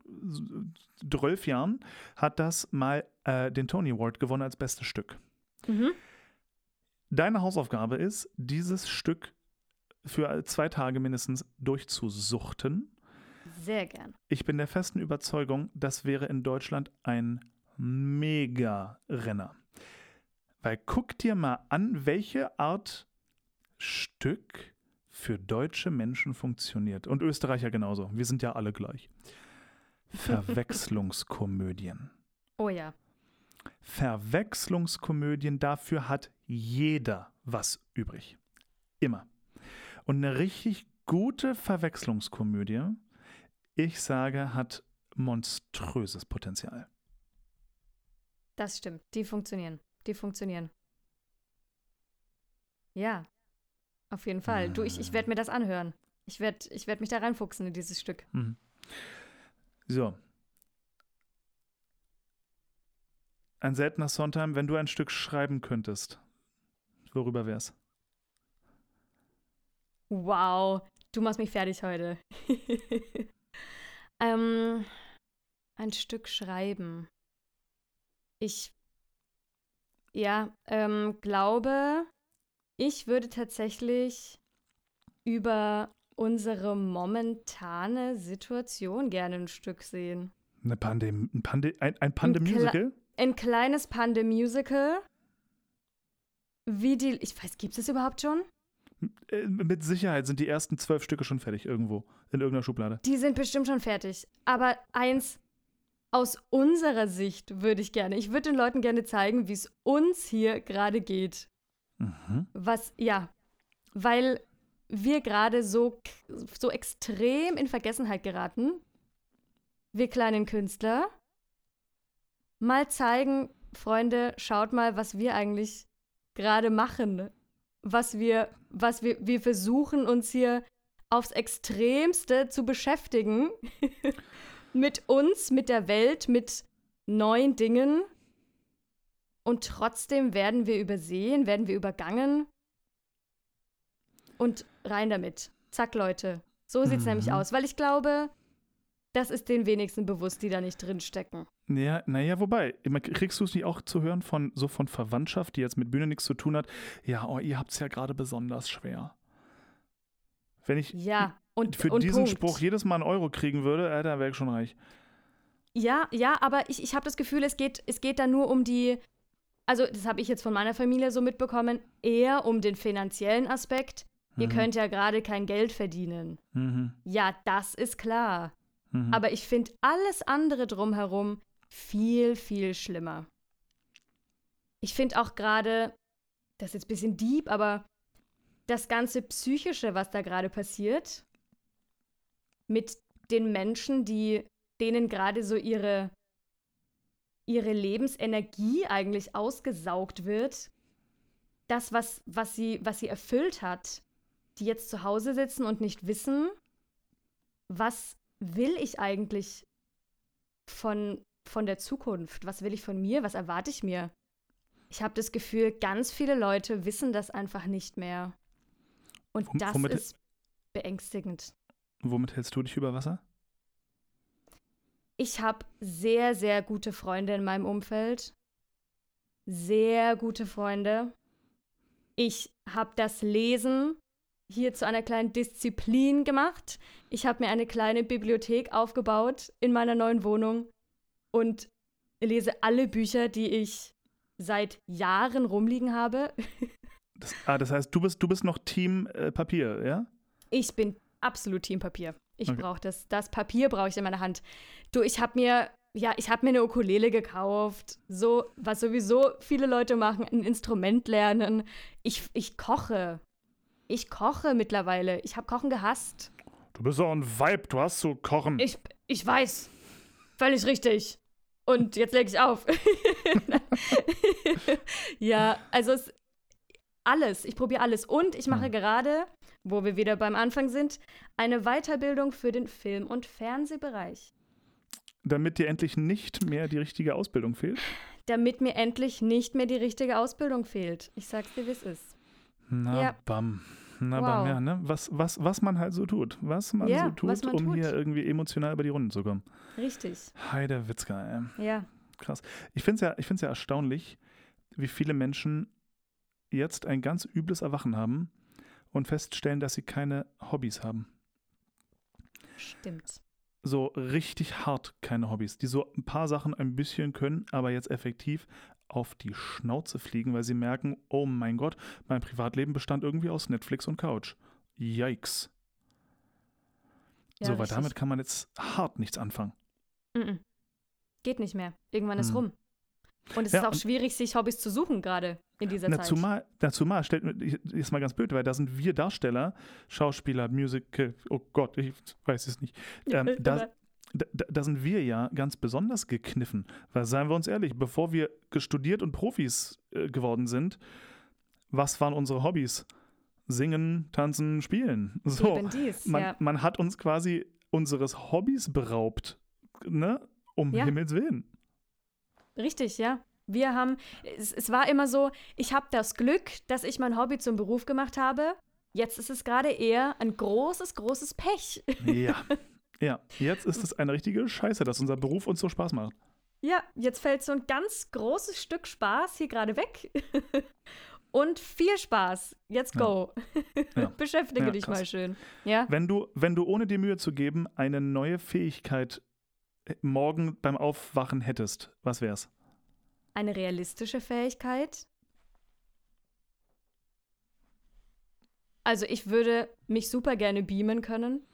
zwölf Jahren, hat das mal äh, den Tony Award gewonnen als bestes Stück. Mhm. Deine Hausaufgabe ist, dieses Stück für zwei Tage mindestens durchzusuchten. Sehr gern. Ich bin der festen Überzeugung, das wäre in Deutschland ein Mega-Renner. Weil guck dir mal an, welche Art Stück für deutsche Menschen funktioniert. Und Österreicher genauso. Wir sind ja alle gleich. Verwechslungskomödien. Oh ja. Verwechslungskomödien, dafür hat jeder was übrig. Immer. Und eine richtig gute Verwechslungskomödie, ich sage, hat monströses Potenzial. Das stimmt. Die funktionieren. Die funktionieren. Ja. Auf jeden Fall. Du, ich, ich werde mir das anhören. Ich werde ich werd mich da reinfuchsen in dieses Stück. Mhm. So. Ein seltener Sondheim, wenn du ein Stück schreiben könntest, worüber wär's? Wow, du machst mich fertig heute. ähm, ein Stück schreiben. Ich, ja, ähm, glaube, ich würde tatsächlich über unsere momentane Situation gerne ein Stück sehen. Eine Pandem ein, Pande ein, ein Pandemusical? Ein kleines Pande-Musical. Wie die, ich weiß, gibt es das überhaupt schon? Äh, Mit Sicherheit sind die ersten zwölf Stücke schon fertig irgendwo, in irgendeiner Schublade. Die sind bestimmt schon fertig. Aber eins aus unserer Sicht würde ich gerne. Ich würde den Leuten gerne zeigen, wie es uns hier gerade geht. Mhm. Was, ja, weil wir gerade so, so extrem in Vergessenheit geraten wir kleinen Künstler, mal zeigen, Freunde, schaut mal, was wir eigentlich gerade machen. Was wir, was wir, wir versuchen uns hier aufs Extremste zu beschäftigen. mit uns, mit der Welt, mit neuen Dingen. Und trotzdem werden wir übersehen, werden wir übergangen. Und rein damit. Zack, Leute. So sieht es mhm. nämlich aus. Weil ich glaube, das ist den wenigsten bewusst, die da nicht drinstecken. Ja, naja, wobei, kriegst du es nicht auch zu hören von so von Verwandtschaft, die jetzt mit Bühne nichts zu tun hat? Ja, oh, ihr habt es ja gerade besonders schwer. Wenn ich ja, und, für und diesen Punkt. Spruch jedes Mal einen Euro kriegen würde, äh, dann wäre ich schon reich. Ja, ja, aber ich, ich habe das Gefühl, es geht, es geht da nur um die, also das habe ich jetzt von meiner Familie so mitbekommen, eher um den finanziellen Aspekt. Mhm. Ihr könnt ja gerade kein Geld verdienen. Mhm. Ja, das ist klar. Mhm. Aber ich finde alles andere drumherum viel, viel schlimmer. Ich finde auch gerade, das ist jetzt ein bisschen deep, aber das ganze Psychische, was da gerade passiert, mit den Menschen, die denen gerade so ihre, ihre Lebensenergie eigentlich ausgesaugt wird, das, was, was, sie, was sie erfüllt hat, die jetzt zu Hause sitzen und nicht wissen, was will ich eigentlich von, von der Zukunft? Was will ich von mir? Was erwarte ich mir? Ich habe das Gefühl, ganz viele Leute wissen das einfach nicht mehr. Und das womit, ist beängstigend. Womit hältst du dich über Wasser? Ich habe sehr, sehr gute Freunde in meinem Umfeld. Sehr gute Freunde. Ich habe das Lesen hier zu einer kleinen Disziplin gemacht. Ich habe mir eine kleine Bibliothek aufgebaut in meiner neuen Wohnung und lese alle Bücher, die ich seit Jahren rumliegen habe. Das, ah, das heißt, du bist, du bist noch Team äh, Papier, ja? Ich bin absolut Team Papier. Ich okay. brauche das. Das Papier brauche ich in meiner Hand. Du, ich habe mir, ja, ich habe mir eine Ukulele gekauft. So, was sowieso viele Leute machen, ein Instrument lernen. Ich, ich koche. Ich koche mittlerweile. Ich habe Kochen gehasst. Du bist doch ein Vibe, du hast zu kochen. Ich, ich weiß. Völlig richtig. Und jetzt lege ich auf. ja, also es, alles. Ich probiere alles. Und ich mache hm. gerade, wo wir wieder beim Anfang sind, eine Weiterbildung für den Film- und Fernsehbereich. Damit dir endlich nicht mehr die richtige Ausbildung fehlt? Damit mir endlich nicht mehr die richtige Ausbildung fehlt. Ich sag's dir, wie es ist. Na, ja. bam. Na, wow. bam, ja, ne? Was, was, was man halt so tut. Was man ja, so tut, man um tut. hier irgendwie emotional über die Runden zu kommen. Richtig. Heide Witzka, ey. Ja. Krass. Ich finde es ja, ja erstaunlich, wie viele Menschen jetzt ein ganz übles Erwachen haben und feststellen, dass sie keine Hobbys haben. Stimmt. So richtig hart keine Hobbys, die so ein paar Sachen ein bisschen können, aber jetzt effektiv auf die Schnauze fliegen, weil sie merken, oh mein Gott, mein Privatleben bestand irgendwie aus Netflix und Couch. Yikes. Ja, so, weil richtig. damit kann man jetzt hart nichts anfangen. Mm -mm. Geht nicht mehr. Irgendwann ist mhm. rum. Und es ja, ist auch schwierig, sich Hobbys zu suchen, gerade in dieser na, Zeit. Zumal, na, zumal stellt ist mal ganz blöd, weil da sind wir Darsteller, Schauspieler, Musical, oh Gott, ich weiß es nicht. Ähm, da, da, da, sind wir ja ganz besonders gekniffen. Weil, seien wir uns ehrlich, bevor wir studiert und Profis äh, geworden sind, was waren unsere Hobbys? Singen, tanzen, spielen. So, Eben dies, man, ja. man hat uns quasi unseres Hobbys beraubt, ne? Um ja. Himmels Willen. Richtig, ja. Wir haben, es, es war immer so, ich habe das Glück, dass ich mein Hobby zum Beruf gemacht habe. Jetzt ist es gerade eher ein großes, großes Pech. Ja. Ja, jetzt ist es eine richtige Scheiße, dass unser Beruf uns so Spaß macht. Ja, jetzt fällt so ein ganz großes Stück Spaß hier gerade weg. Und viel Spaß. Jetzt go. Ja. Ja. Beschäftige ja, dich mal schön. Ja? Wenn, du, wenn du ohne dir Mühe zu geben eine neue Fähigkeit äh, morgen beim Aufwachen hättest, was wär's? Eine realistische Fähigkeit? Also ich würde mich super gerne beamen können.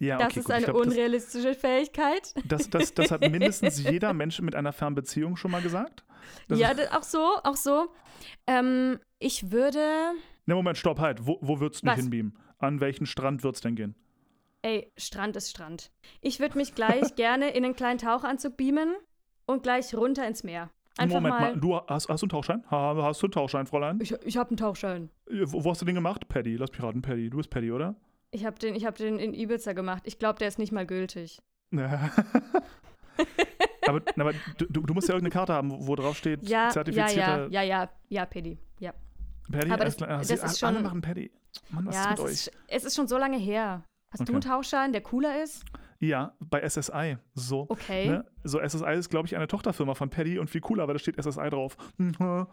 Ja, das ist gut. eine glaub, unrealistische das, Fähigkeit. Das, das, das hat mindestens jeder Mensch mit einer Fernbeziehung schon mal gesagt. Das ja, auch so, auch so. Ähm, ich würde. Ne, Moment, stopp, halt. Wo, wo würdest du hinbeamen? An welchen Strand wird es denn gehen? Ey, Strand ist Strand. Ich würde mich gleich gerne in einen kleinen Tauchanzug beamen und gleich runter ins Meer. Einfach Moment mal. mal, du hast, hast du einen Tauchschein? Ha, hast du einen Tauchschein, Fräulein? Ich, ich habe einen Tauchschein. Wo, wo hast du den gemacht? Paddy, lass mich raten, Paddy. Du bist Paddy, oder? Ich habe den, ich hab den in Ibiza gemacht. Ich glaube, der ist nicht mal gültig. aber aber du, du musst ja irgendeine Karte haben, wo, wo drauf steht, Ja, ja, zertifizierter ja, ja, ja, ja, Pedi. Ja, Paddy. aber das- klar. Ah, das sie- ist alle schon- machen Paddy. Mann, was ja ist es, mit euch? ist, es ist schon so lange her. Hast Okay. du einen Tauchschein, der cooler ist? Ja, bei SSI. So. Okay. Ne? So, SSI ist, glaube ich, eine Tochterfirma von Paddy und viel cooler, weil da steht SSI drauf.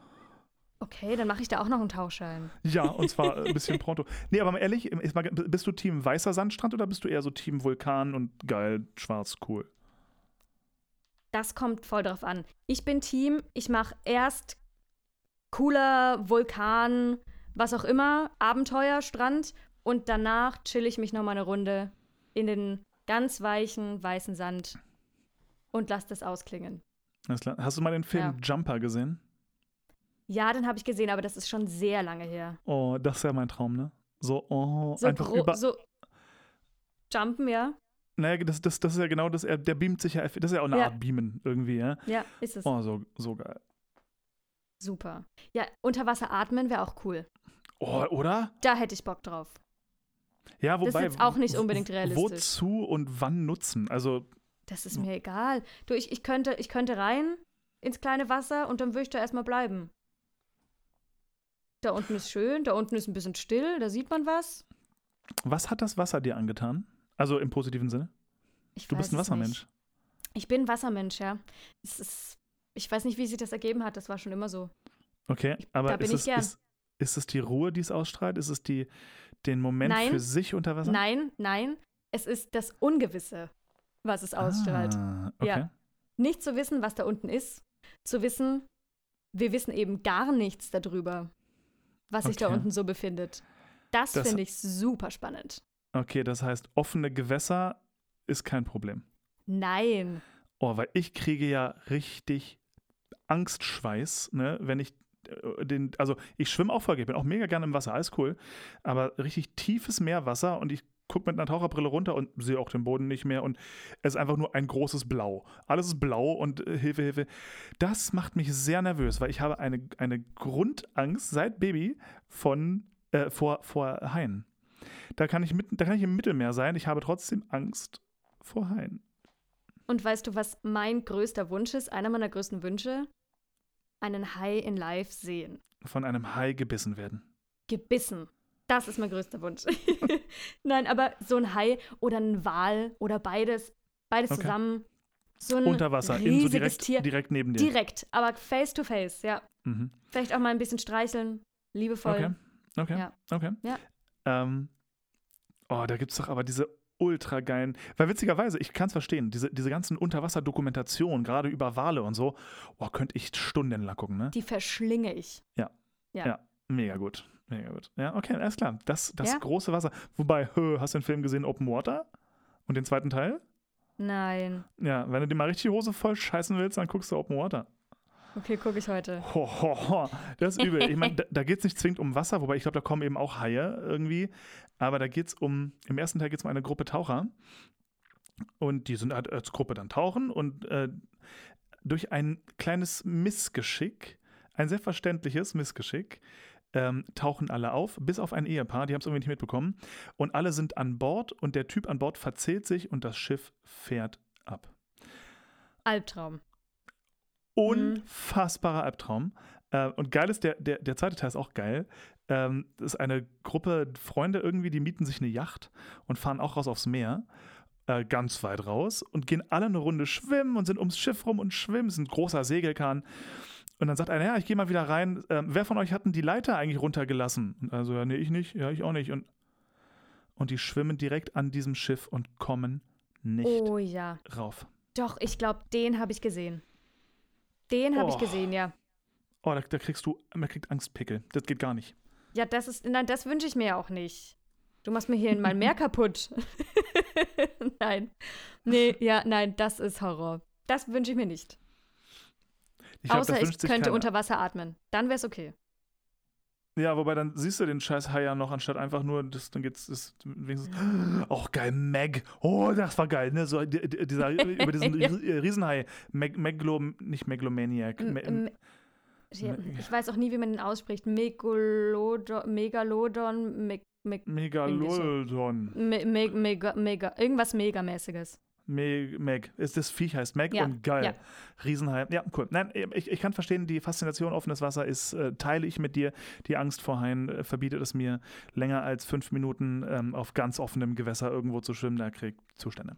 Okay, dann mache ich da auch noch einen Tauchschein. Ja, und zwar ein bisschen pronto. Nee, aber mal ehrlich, bist du Team weißer Sandstrand oder bist du eher so Team Vulkan und geil, schwarz, cool? Das kommt voll drauf an. Ich bin Team, ich mache erst cooler Vulkan, was auch immer, Abenteuer, Strand und danach chill ich mich nochmal eine Runde in den ganz weichen, weißen Sand und lass das ausklingen. Hast du mal den Film Ja. Jumper gesehen? Ja, den habe ich gesehen, aber das ist schon sehr lange her. Oh, das ist ja mein Traum, ne? So, oh, So, einfach über. so Jumpen, ja? Naja, das, das, das ist ja genau das, er- der beamt sich ja, das ist ja auch eine Ja. Art Beamen irgendwie, ja? Ja, ist es. Oh, so, so geil. Super. Ja, unter Wasser atmen wäre auch cool. Oh, oder? Da hätte ich Bock drauf. Ja, Das ist wobei. jetzt auch nicht unbedingt realistisch. Wozu und wann nutzen? Also, Das ist mir egal. Du, ich, ich, könnte, ich könnte rein ins kleine Wasser und dann würde ich da erstmal bleiben. Da unten ist schön, da unten ist ein bisschen still, da sieht man was. was hat das Wasser dir angetan? Also im positiven Sinne? Ich Du bist ein Wassermensch. Nicht. Ich bin ein Wassermensch, ja. Es ist, ich weiß nicht, wie sich das ergeben hat, das war schon immer so. Okay, aber da bin ist, ich es, ist, ist es die Ruhe, die es ausstrahlt? Ist es die, den Moment Nein. für sich unter Wasser? Nein, nein, es ist das Ungewisse, was es ausstrahlt. Ah, okay. Ja. Nicht zu wissen, was da unten ist, zu wissen, wir wissen eben gar nichts darüber, was sich da Okay. unten so befindet. Das, Das- finde ich super spannend. Okay, das heißt, offene Gewässer ist kein Problem. Nein. Oh, weil ich kriege ja richtig Angstschweiß, ne, wenn ich äh, den, also ich schwimme auch voll, ich bin auch mega gerne im Wasser, alles cool, aber richtig tiefes Meerwasser und ich gucke mit einer Taucherbrille runter und sehe auch den Boden nicht mehr und es ist einfach nur ein großes Blau. Alles ist blau und äh, Hilfe, Hilfe. Das macht mich sehr nervös, weil ich habe eine, eine Grundangst seit Baby von, äh, vor, vor Haien. Da kann, ich mit, da kann ich im Mittelmeer sein, ich habe trotzdem Angst vor Haien. Und weißt du, was mein größter Wunsch ist? Einer meiner größten Wünsche? Einen Hai in Live sehen. Von einem Hai gebissen werden. Gebissen. Das ist mein größter Wunsch. Nein, aber so ein Hai oder ein Wal oder beides, beides Okay. zusammen. So ein Unter Wasser, in so direkt, Tier. direkt neben dir. Direkt, aber face to face, ja. Mhm. Vielleicht auch mal ein bisschen streicheln, liebevoll. Okay. Okay. Ja. Okay. Ja. Ähm, oh, da gibt es doch aber diese ultra geilen, weil witzigerweise, ich kann es verstehen, diese, diese ganzen Unterwasserdokumentationen, gerade über Wale und so, oh, könnte ich stundenlang gucken, ne? Die verschlinge ich. Mega gut. Mega gut. Ja, okay, alles klar. Das, das Ja. große Wasser. Wobei, hast du den Film gesehen, Open Water? Und den zweiten Teil? Nein. Ja, wenn du dir mal richtig die Hose voll scheißen willst, dann guckst du Open Water. Okay, gucke ich heute. Ho, ho, ho. Das ist übel. Ich meine, da, da geht es nicht zwingend um Wasser, wobei ich glaube, da kommen eben auch Haie irgendwie. Aber da geht es um, im ersten Teil geht es um eine Gruppe Taucher. Und die sind halt als Gruppe dann tauchen und äh, durch ein kleines Missgeschick, ein selbstverständliches Missgeschick, ähm, tauchen alle auf, bis auf ein Ehepaar, die haben es irgendwie nicht mitbekommen. Und alle sind an Bord und der Typ an Bord verzählt sich und das Schiff fährt ab. Albtraum. Unfassbarer Albtraum. Äh, und geil ist, der, der, der zweite Teil ist auch geil. Ähm, das ist eine Gruppe Freunde irgendwie, die mieten sich eine Yacht und fahren auch raus aufs Meer. Äh, ganz weit raus und gehen alle eine Runde schwimmen und sind ums Schiff rum und schwimmen. Es ist ein großer Segelkahn. Und dann sagt einer, ja, ich gehe mal wieder rein. Ähm, wer von euch hat denn die Leiter eigentlich runtergelassen? Und also, ja, nee, ich nicht. Ja, ich auch nicht. Und, und die schwimmen direkt an diesem Schiff und kommen nicht Oh ja. rauf. Doch, ich glaube, den habe ich gesehen. Den habe ich Oh. gesehen, ja. Oh, da, da kriegst du, man kriegt Angstpickel. Das geht gar nicht. Ja, das ist, nein, das wünsche ich mir auch nicht. Du machst mir hier mein Meer kaputt. nein. Nee, ja, nein, das ist Horror. Das wünsche ich mir nicht. Ich glaub, Außer das ich könnte keiner. unter Wasser atmen. Dann wäre es okay. Ja, wobei dann siehst du den scheiß Hai ja noch, anstatt einfach nur, das, dann geht's, das, wenigstens, auch geil, Meg, oh, das war geil, ne, so, die- die- dieser, über diesen Ries- Riesenhai, Meg, Meglo, nicht Megalomaniac, Me, ich weiß auch nie, wie man den ausspricht. Megalodon, Megalodon, Me, Me, Megalodon, Me, Me, Mega, Mega, irgendwas Megamäßiges. Meg, Meg, ist das Viech heißt Meg Ja, und geil, ja. Riesenhai, ja, cool. Nein, ich, ich kann verstehen, die Faszination offenes Wasser ist, äh, teile ich mit dir, die Angst vor Haien äh, verbietet es mir, länger als fünf Minuten ähm, auf ganz offenem Gewässer irgendwo zu schwimmen, da krieg ich Zustände.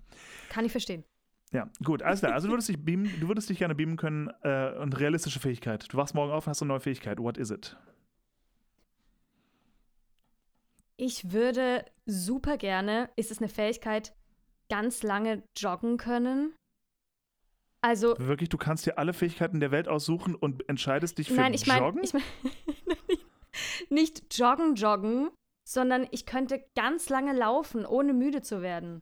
Kann ich verstehen. Ja, gut, alles klar. Also du würdest dich beamen, du würdest dich gerne beamen können äh, und realistische Fähigkeit. Du wachst morgen auf und hast eine neue Fähigkeit. What is it? Ich würde super gerne, ist es eine Fähigkeit, ganz lange joggen können? Also, Wirklich, du kannst dir alle Fähigkeiten der Welt aussuchen und entscheidest dich für nein, ich meine, Joggen? ich mein, nicht joggen, joggen, sondern ich könnte ganz lange laufen, ohne müde zu werden.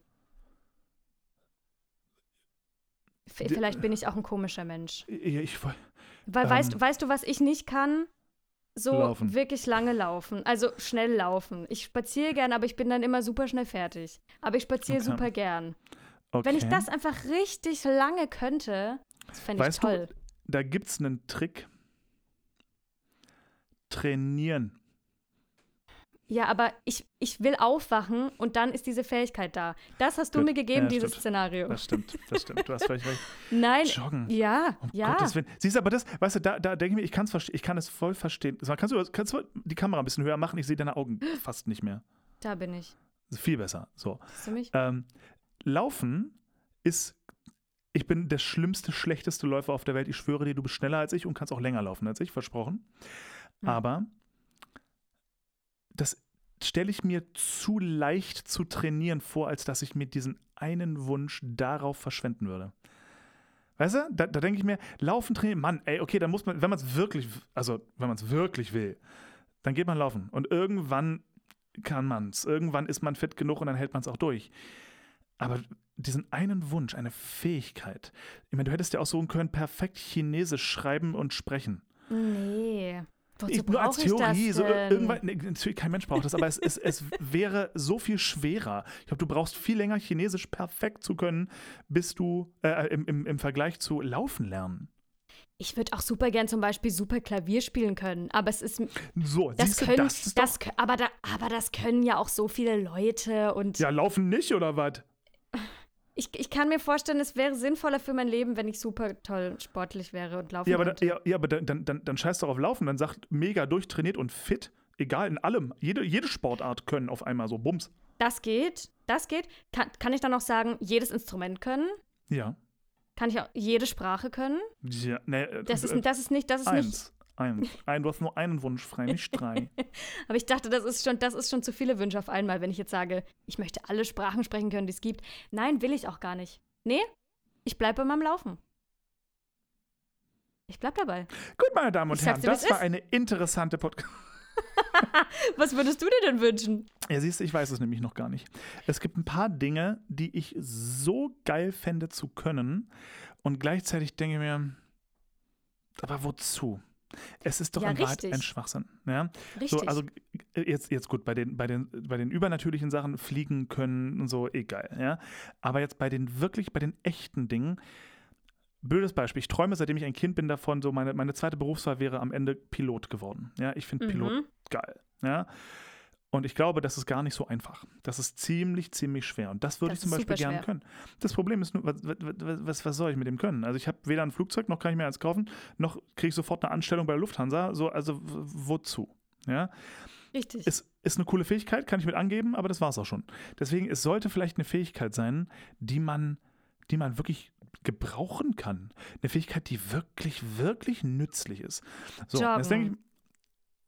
V vielleicht bin ich auch ein komischer Mensch. Ja, ich, Weil Ähm, weißt, weißt du, was ich nicht kann? So Laufen. wirklich lange laufen. Also schnell laufen. Ich spaziere gern, aber ich bin dann immer super schnell fertig. Aber ich spaziere Okay. super gern. okay. Wenn ich das einfach richtig lange könnte, das fände ich Weißt toll. du, da gibt es einen Trick. Trainieren. Ja, aber ich, ich will aufwachen und dann ist diese Fähigkeit da. Das hast du Gut. mir gegeben, Ja, dieses stimmt. Szenario. Das stimmt, das stimmt. Du hast völlig recht. Nein, Joggen. ja, Um ja. Gottes Willen. Siehst du, aber das, weißt du, da, da denke ich mir, ich, kann's ich kann es voll verstehen. Kannst du, kannst du die Kamera ein bisschen höher machen? Ich sehe deine Augen fast nicht mehr. Da bin ich. Viel besser. So. Siehst du mich? Ähm, Laufen ist. Ich bin der schlimmste, schlechteste Läufer auf der Welt. Ich schwöre dir, du bist schneller als ich und kannst auch länger laufen als ich, versprochen. Hm. Aber das stelle ich mir zu leicht zu trainieren vor, als dass ich mir diesen einen Wunsch darauf verschwenden würde. Weißt du, da, da denke ich mir, laufen trainieren, Mann, ey, okay, dann muss man, wenn man es wirklich, also wenn man es wirklich will, dann geht man laufen. Und irgendwann kann man es. Irgendwann ist man fit genug und dann hält man es auch durch. Aber diesen einen Wunsch, eine Fähigkeit, ich meine, du hättest ja auch so können, perfekt Chinesisch schreiben und sprechen. Nee. Wozu Ich, nur als Theorie, so irgendwann, nee, natürlich kein Mensch braucht das, aber es, es, es wäre so viel schwerer. Ich glaube, du brauchst viel länger Chinesisch perfekt zu können, bis du äh, im, im, im Vergleich zu Laufen lernen. Ich würde auch super gern zum Beispiel super Klavier spielen können, aber es ist So, das siehst du, können, das ist das, aber, da, aber das können ja auch so viele Leute und Ja, laufen nicht, oder was? Ich, ich kann mir vorstellen, es wäre sinnvoller für mein Leben, wenn ich super toll sportlich wäre und laufen Ja, aber, könnte. ja, ja, aber dann, dann, dann, dann scheiß doch auf Laufen. Dann sagt mega durchtrainiert und fit. Egal, in allem. Jede, jede Sportart können auf einmal so Bums. Das geht, das geht. Kann, kann ich dann noch sagen, jedes Instrument können? Ja. Kann ich auch jede Sprache können? ja nee, äh, Das äh, ist, das ist nicht, das ist nicht. eins. Eins. Ein, du hast nur einen Wunsch frei, nicht drei. Aber ich dachte, das ist schon, das ist schon zu viele Wünsche auf einmal, wenn ich jetzt sage, ich möchte alle Sprachen sprechen können, die es gibt. Nein, will ich auch gar nicht. Nee, ich bleibe bei meinem Laufen. Ich bleib dabei. Gut, meine Damen und Ich Herren, dir, das war ist. eine interessante Podcast. Was würdest du dir denn wünschen? Ja, siehst du, ich weiß es nämlich noch gar nicht. Es gibt ein paar Dinge, die ich so geil fände zu können und gleichzeitig denke ich mir, aber wozu? Es ist doch Ja, in Wahrheit ein Schwachsinn. Ja? Richtig. So, also jetzt, jetzt gut, bei den, bei, den, bei den übernatürlichen Sachen fliegen können und so, egal, ja. Aber jetzt bei den wirklich, bei den echten Dingen, blödes Beispiel, ich träume, seitdem ich ein Kind bin, davon, so meine, meine zweite Berufswahl wäre am Ende Pilot geworden. Ja, ich finde Pilot Mhm. geil. Ja. Und ich glaube, das ist gar nicht so einfach. Das ist ziemlich, ziemlich schwer. Und das würde Das ich zum Beispiel gerne können. Das Problem ist nur, was, was, was, soll ich mit dem können? Also ich habe weder ein Flugzeug, noch kann ich mir eins kaufen, noch kriege ich sofort eine Anstellung bei der Lufthansa. So, also wozu? Ja. Richtig. Ist, ist eine coole Fähigkeit, kann ich mit angeben, aber das war es auch schon. Deswegen, es sollte vielleicht eine Fähigkeit sein, die man, die man wirklich gebrauchen kann. Eine Fähigkeit, die wirklich, wirklich nützlich ist. So, Joggen. jetzt denke ich,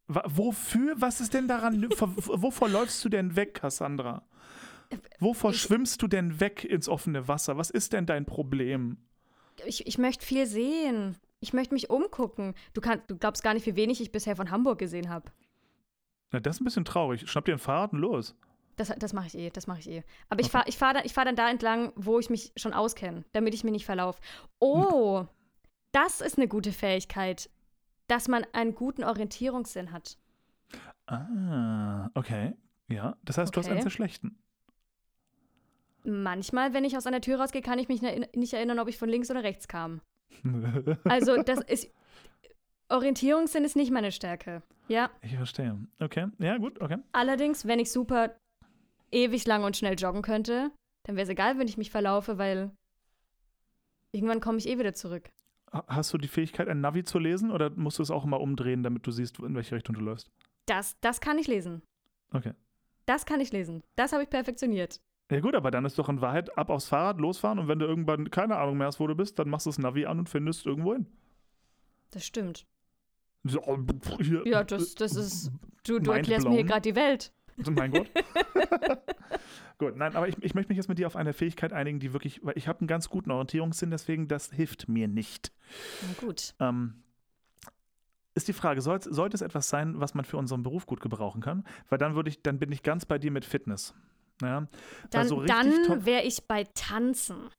wofür, was ist denn daran, wovor läufst du denn weg, Cassandra? Wovor Ich- schwimmst du denn weg ins offene Wasser? Was ist denn dein Problem? ich, ich möchte viel sehen. Ich möchte mich umgucken. Du, kann, du glaubst gar nicht, wie wenig ich bisher von Hamburg gesehen habe. Na, das ist ein bisschen traurig. Schnapp dir ein Fahrrad und los. Das, das mache ich eh, das mache ich eh. Aber ich Okay. fahre ich fahr, da- ich fahr dann da entlang, wo ich mich schon auskenne, damit ich mich nicht verlaufe. Oh, das ist eine gute Fähigkeit, dass man einen guten Orientierungssinn hat. Ah, okay. Ja, das heißt, du hast Okay. einen sehr schlechten. Manchmal, wenn ich aus einer Tür rausgehe, kann ich mich ne- nicht erinnern, ob ich von links oder rechts kam. Also, das ist. Orientierungssinn ist nicht meine Stärke. Ja. ich verstehe. Okay, ja, gut, okay. Allerdings, wenn ich super ewig lang und schnell joggen könnte, dann wäre es egal, wenn ich mich verlaufe, weil irgendwann komme ich eh wieder zurück. Ha- Hast du die Fähigkeit, ein Navi zu lesen oder musst du es auch immer umdrehen, damit du siehst, in welche Richtung du läufst? Das, das kann ich lesen. Okay. Das kann ich lesen. Das habe ich perfektioniert. Ja gut, aber dann ist doch in Wahrheit ab aufs Fahrrad, losfahren und wenn du irgendwann keine Ahnung mehr hast, wo du bist, dann machst du das Navi an und findest irgendwo hin. Das stimmt. So, Ja, das, das ist. Du, du erklärst mir hier gerade die Welt. Mein Gott. Gut, nein, aber ich, ich möchte mich jetzt mit dir auf eine Fähigkeit einigen, die wirklich, weil ich habe einen ganz guten Orientierungssinn, deswegen das hilft mir nicht. Na gut. Ähm, ist die Frage, soll, sollte es etwas sein, was man für unseren Beruf gut gebrauchen kann? Weil dann würde ich, dann bin ich ganz bei dir mit Fitness. Ja, Dann, also richtig dann wäre ich bei Tanzen.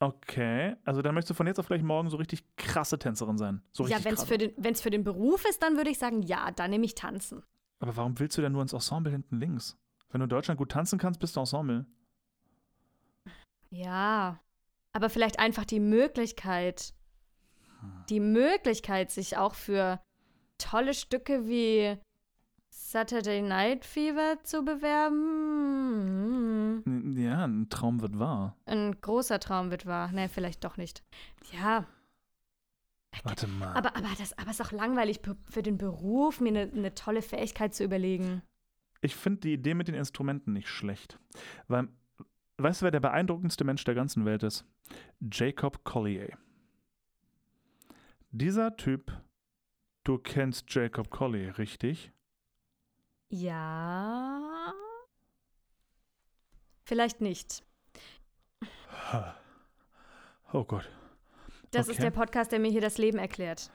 Okay, also dann möchtest du von jetzt auf gleich morgen so richtig krasse Tänzerin sein. So ja, richtig wenn es für, den- für den Beruf ist, dann würde ich sagen, ja, dann nehme ich Tanzen. Aber warum willst du denn nur ins Ensemble hinten links? Wenn du in Deutschland gut tanzen kannst, bist du Ensemble. Ja. Aber vielleicht einfach die Möglichkeit, Hm. die Möglichkeit, sich auch für tolle Stücke wie Saturday Night Fever zu bewerben. N- Ja, ein Traum wird wahr. Ein großer Traum wird wahr. Nee, vielleicht doch nicht. Ja, Warte mal. aber, aber, das, aber es ist auch langweilig für den Beruf, mir eine ne tolle Fähigkeit zu überlegen. Ich finde die Idee mit den Instrumenten nicht schlecht. Weil, weißt du, wer der beeindruckendste Mensch der ganzen Welt ist? Jacob Collier. Dieser Typ, du kennst Jacob Collier, richtig? Ja. Vielleicht nicht. Oh Gott. Das ist Okay. der Podcast, der mir hier das Leben erklärt.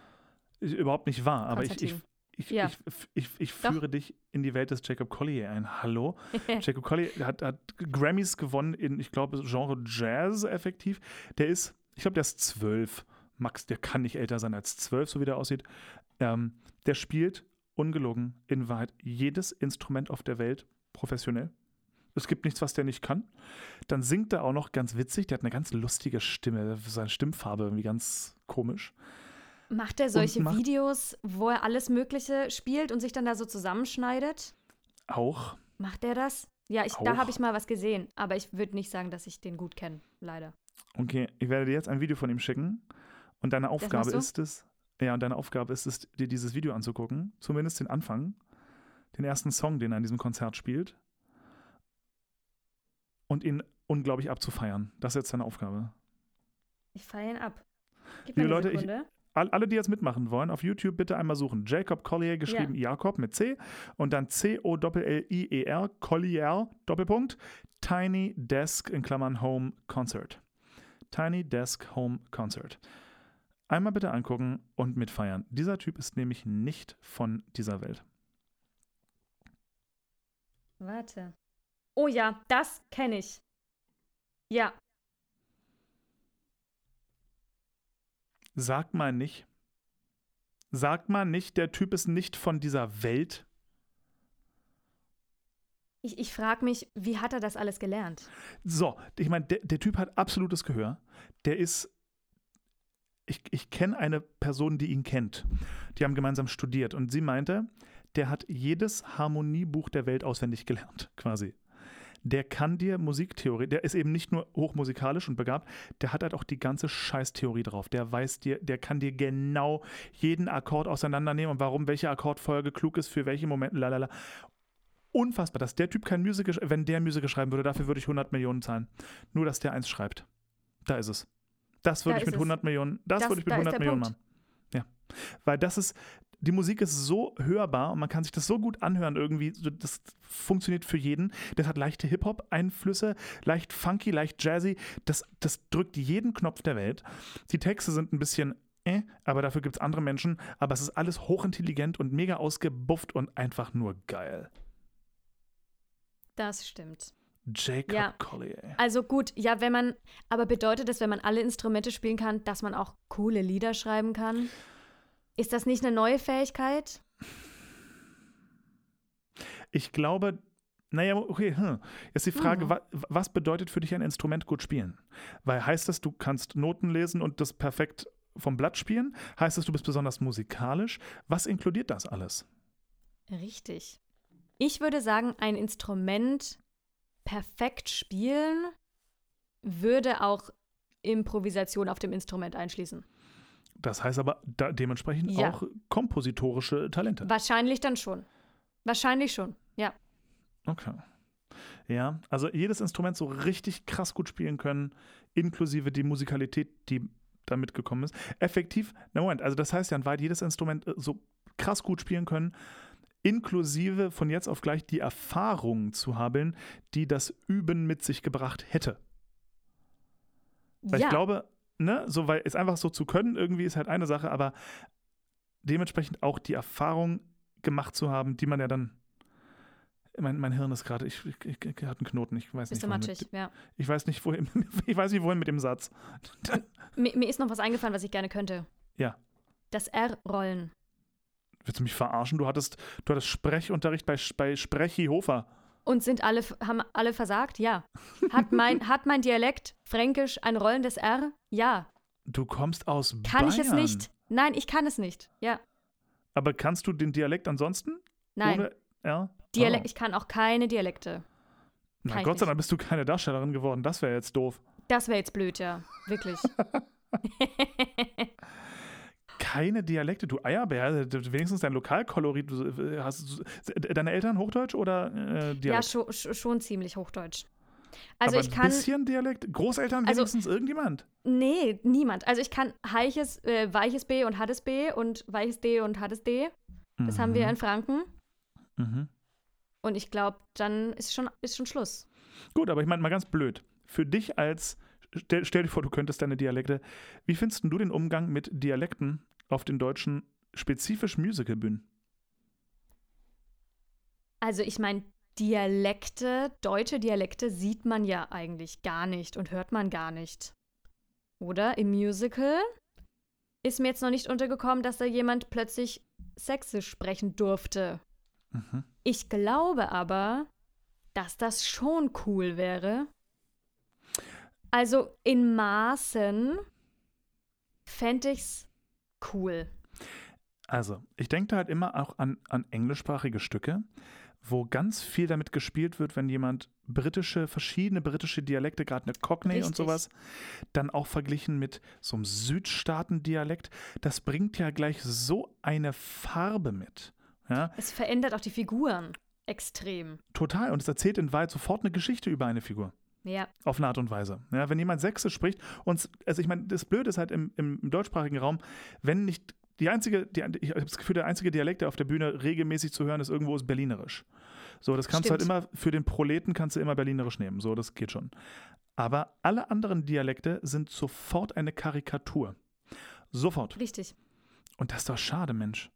Ist überhaupt nicht wahr, aber ich, ich, ich, Ja. ich, ich Doch. führe dich in die Welt des Jacob Collier ein. Hallo? Jacob Collier hat, hat Grammys gewonnen in, ich glaube, Genre Jazz effektiv. Der ist, ich glaube, der ist zwölf. Max, der kann nicht älter sein als zwölf, so wie der aussieht. Ähm, der spielt ungelogen in Wahrheit jedes Instrument auf der Welt professionell. Es gibt nichts, was der nicht kann. Dann singt er auch noch ganz witzig. Der hat eine ganz lustige Stimme. Seine Stimmfarbe irgendwie ganz komisch. Macht er solche macht- Videos, wo er alles Mögliche spielt und sich dann da so zusammenschneidet? Auch Macht er das? Ja, ich, da habe ich mal was gesehen, aber ich würde nicht sagen, dass ich den gut kenne, leider. Okay, ich werde dir jetzt ein Video von ihm schicken und deine Aufgabe ist es, ja, und deine Aufgabe ist es, dir dieses Video anzugucken, zumindest den Anfang, den ersten Song, den er an diesem Konzert spielt und ihn unglaublich abzufeiern. Das ist jetzt deine Aufgabe. Ich feiere ihn ab. Gib Liebe Leute, ich- alle, die jetzt mitmachen wollen, auf YouTube bitte einmal suchen. Jacob Collier, geschrieben Jakob mit C und dann C-O-L-L-I-E-R, Collier, Doppelpunkt, Tiny Desk in Klammern Home Concert. Tiny Desk Home Concert. Einmal bitte angucken und mitfeiern. Dieser Typ ist nämlich nicht von dieser Welt. Warte. Oh ja, das kenne ich. Ja, Sag mal nicht, sag mal nicht, der Typ ist nicht von dieser Welt. ich, ich frage mich, wie hat er das alles gelernt? So, ich meine, der, der Typ hat absolutes Gehör. Der ist. Ich, ich kenne eine Person, die ihn kennt. Die haben gemeinsam studiert und sie meinte, der hat jedes Harmoniebuch der Welt auswendig gelernt, quasi. Der kann dir Musiktheorie, der ist eben nicht nur hochmusikalisch und begabt, der hat halt auch die ganze Scheißtheorie drauf. Der weiß dir, der kann dir genau jeden Akkord auseinandernehmen und warum welche Akkordfolge klug ist für welche Momente, lalala. Unfassbar, dass der Typ kein Musical, sch- wenn der Musical schreiben würde, dafür würde ich 100 Millionen zahlen. Nur, dass der eins schreibt. Da ist es. Das würde Da ich mit es. 100 Millionen, das, Das- würde ich mit da ist 100 der Millionen Punkt. machen. Ja. Weil das ist, die Musik ist so hörbar und man kann sich das so gut anhören irgendwie. Das funktioniert für jeden. Das hat leichte Hip-Hop-Einflüsse, leicht funky, leicht jazzy. Das, das drückt jeden Knopf der Welt. Die Texte sind ein bisschen äh, aber dafür gibt es andere Menschen. Aber es ist alles hochintelligent und mega ausgebufft und einfach nur geil. Das stimmt. Jacob Ja. Collier. Also gut, ja, wenn man, aber bedeutet das, wenn man alle Instrumente spielen kann, dass man auch coole Lieder schreiben kann? Ist das nicht eine neue Fähigkeit? Ich glaube, naja, okay, hm. jetzt die Frage, Mhm. wa was bedeutet für dich ein Instrument gut spielen? Weil heißt das, du kannst Noten lesen und das perfekt vom Blatt spielen? Heißt das, du bist besonders musikalisch? Was inkludiert das alles? Richtig. Ich würde sagen, ein Instrument perfekt spielen würde auch Improvisation auf dem Instrument einschließen. Das heißt aber da dementsprechend Ja. auch kompositorische Talente. Wahrscheinlich dann schon. Wahrscheinlich schon, ja. Okay. Ja, also jedes Instrument so richtig krass gut spielen können, inklusive die Musikalität, die da mitgekommen ist. Effektiv, na Moment, also das heißt ja weit jedes Instrument äh, so krass gut spielen können, inklusive von jetzt auf gleich die Erfahrung zu haben, die das Üben mit sich gebracht hätte. Weil ja, ich glaube, ne, so weil es einfach so zu können, irgendwie ist halt eine Sache, aber dementsprechend auch die Erfahrung gemacht zu haben, die man ja dann. Mein, mein Hirn ist gerade, ich, ich, ich, ich hat einen Knoten, ich weiß bist nicht, du wohin matschig, mit, ja. ich weiß nicht, wohin, ich weiß nicht, wohin mit dem Satz. Mir, mir ist noch was eingefallen, was ich gerne könnte. Ja. Das R-Rollen. Willst du mich verarschen? Du hattest, du hattest Sprechunterricht bei, bei Sprechi Hofer. Und sind alle, haben alle versagt? Ja. Hat mein, hat mein Dialekt Fränkisch ein rollendes R? Ja. Du kommst aus Kann Bayern. ich es nicht? Nein, ich kann es nicht. Ja. Aber kannst du den Dialekt ansonsten? Nein. Ohne R? Dialekt, Oh. ich kann auch keine Dialekte. Na kann Gott sei. Dank bist du keine Darstellerin geworden. Das wäre jetzt doof. Das wäre jetzt blöd, ja. Wirklich. Keine Dialekte, du Eierbär. Also, Wenigstens dein Lokalkolorit. Du, äh, hast, deine Eltern Hochdeutsch oder äh, Dialekt? ja, schon, schon ziemlich Hochdeutsch. Also Aber ich ein kann. bisschen Dialekt? Großeltern Also- wenigstens irgendjemand? Nee, niemand. Also ich kann heiches, äh, weiches B und hartes B und weiches D und hartes D. Das haben wir in Franken. Mhm. Und ich glaube, dann ist schon, ist schon Schluss. Gut, aber ich meine mal ganz blöd. Für dich als, stell, stell dir vor, du könntest deine Dialekte. Wie findest du den Umgang mit Dialekten auf den deutschen, spezifisch Musicalbühnen? Also ich meine, Dialekte, deutsche Dialekte sieht man ja eigentlich gar nicht und hört man gar nicht. Oder im Musical ist mir jetzt noch nicht untergekommen, dass da jemand plötzlich Sächsisch sprechen durfte. Mhm. Ich glaube aber, dass das schon cool wäre. Also in Maßen fände ich's cool. Also, ich denke da halt immer auch an, an englischsprachige Stücke, wo ganz viel damit gespielt wird, wenn jemand britische, verschiedene britische Dialekte, gerade eine Cockney und Richtig. sowas, dann auch verglichen mit so einem Südstaaten-Dialekt, das bringt ja gleich so eine Farbe mit. Ja, Es verändert auch die Figuren extrem. total. Und es erzählt in Wahrheit sofort eine Geschichte über eine Figur. Ja, Auf eine Art und Weise. Ja, wenn jemand Sächsisch spricht, und also ich meine, das Blöde ist halt im, im deutschsprachigen Raum, wenn nicht die einzige, die, ich habe das Gefühl, der einzige Dialekt, der auf der Bühne regelmäßig zu hören ist, irgendwo ist Berlinerisch. So, das kannst du halt Stimmt. immer, für den Proleten kannst du immer Berlinerisch nehmen. So, das geht schon. Aber alle anderen Dialekte sind sofort eine Karikatur. Sofort. richtig. Und das ist doch schade, Mensch.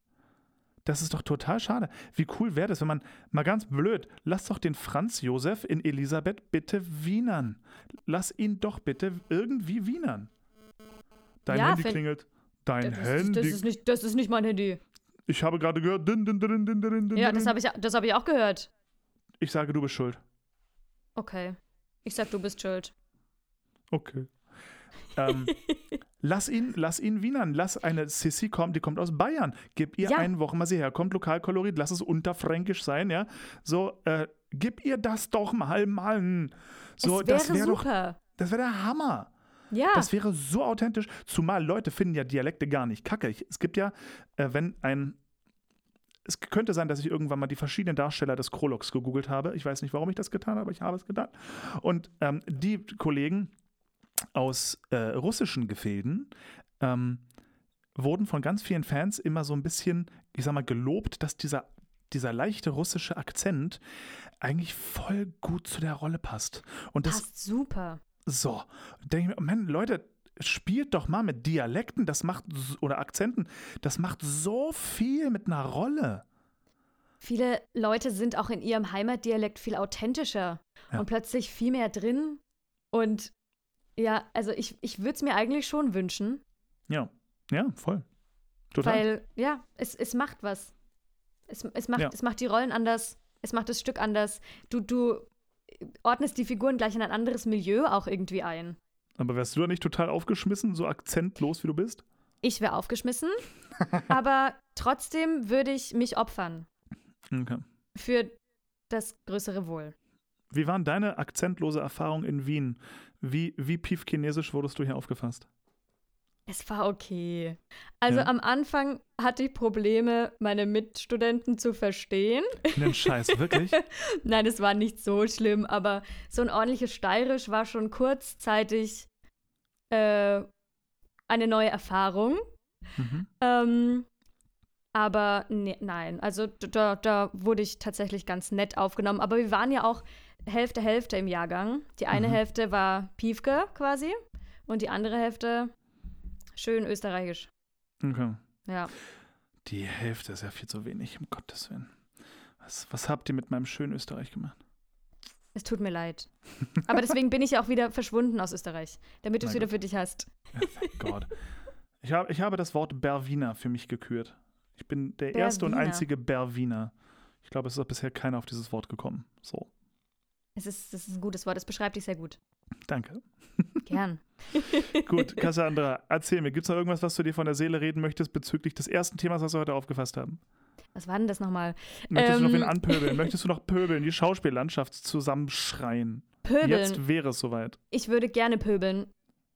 Das ist doch total schade. Wie cool wäre das, wenn man, mal ganz blöd, lass doch den Franz Josef in Elisabeth bitte wienern. Lass ihn doch bitte irgendwie wienern. Dein Ja, Handy klingelt. Dein Das ist, Handy. das, ist nicht, das ist nicht mein Handy. ich habe gerade gehört. Din, din, din, Ja, das habe ich, das hab ich auch gehört. ich sage, du bist schuld. Okay. Ich sag, du bist schuld. Okay. ähm, lass ihn, lass ihn wienern. Lass eine Sissy kommen, die kommt aus Bayern. Gib ihr Ja. einen Wochen mal sie herkommt, Lokalkolorit, lass es unterfränkisch sein, ja. So, äh, gib ihr das doch mal, Mann. So, es wäre das wäre doch, super. das wäre der Hammer. Ja. Das wäre so authentisch. Zumal Leute finden ja Dialekte gar nicht kacke. Ich, es gibt ja, äh, wenn ein. Es könnte sein, dass ich irgendwann mal die verschiedenen Darsteller des Kroloks gegoogelt habe. Ich weiß nicht, warum ich das getan habe, aber ich habe es getan. Und ähm, die Kollegen aus äh, russischen Gefilden ähm, wurden von ganz vielen Fans immer so ein bisschen, ich sag mal, gelobt, dass dieser, dieser leichte russische Akzent eigentlich voll gut zu der Rolle passt. Und das Passt super. So, denke ich mir, Mann, Leute, spielt doch mal mit Dialekten, das macht, oder Akzenten, das macht so viel mit einer Rolle. Viele Leute sind auch in ihrem Heimatdialekt viel authentischer Ja. und plötzlich viel mehr drin. Und ja, also ich, ich würde es mir eigentlich schon wünschen, Ja, ja, voll. Total. weil ja, es, es macht was. Es, es, macht, Ja. es macht die Rollen anders Es macht das Stück anders. Du, du ordnest die Figuren gleich in ein anderes Milieu auch irgendwie ein. Aber wärst du da nicht total aufgeschmissen, so akzentlos wie du bist? Ich wäre aufgeschmissen, aber trotzdem würde ich mich opfern. Okay. Für das größere Wohl. Wie waren deine akzentlose Erfahrungen in Wien? Wie, wie piefchinesisch wurdest du hier aufgefasst? Es war okay. Also Ja. am Anfang hatte ich Probleme, meine Mitstudenten zu verstehen. Nen Scheiß, wirklich? Nein, es war nicht so schlimm, aber so ein ordentliches Steirisch war schon kurzzeitig äh, eine neue Erfahrung. Mhm. Ähm, aber ne, nein, also da, da wurde ich tatsächlich ganz nett aufgenommen. Aber wir waren ja auch Hälfte, Hälfte im Jahrgang. Die eine Mhm. Hälfte war Piefke quasi und die andere Hälfte schön österreichisch. Okay. Ja. Die Hälfte ist ja viel zu wenig, um Gottes Willen. Was, was habt ihr mit meinem schönen Österreich gemacht? Es tut mir leid. Aber deswegen bin ich ja auch wieder verschwunden aus Österreich, damit du es wieder für dich hast. Ja, God. Ich, hab, ich habe das Wort Berwiner für mich gekürt. Ich bin der erste und Berwiner. einzige Berwiner. Ich glaube, es ist auch bisher keiner auf dieses Wort gekommen. So, Es ist, das ist ein gutes Wort, es beschreibt dich sehr gut. Danke. Gern. Gut, Cassandra, erzähl mir, gibt es noch irgendwas, was du dir von der Seele reden möchtest bezüglich des ersten Themas, was wir heute aufgefasst haben? Was war denn das nochmal? Möchtest du noch Ähm, wen anpöbeln? Möchtest du noch pöbeln, die Schauspiellandschaft zusammenschreien? Pöbeln. Jetzt wäre es soweit. Ich würde gerne pöbeln.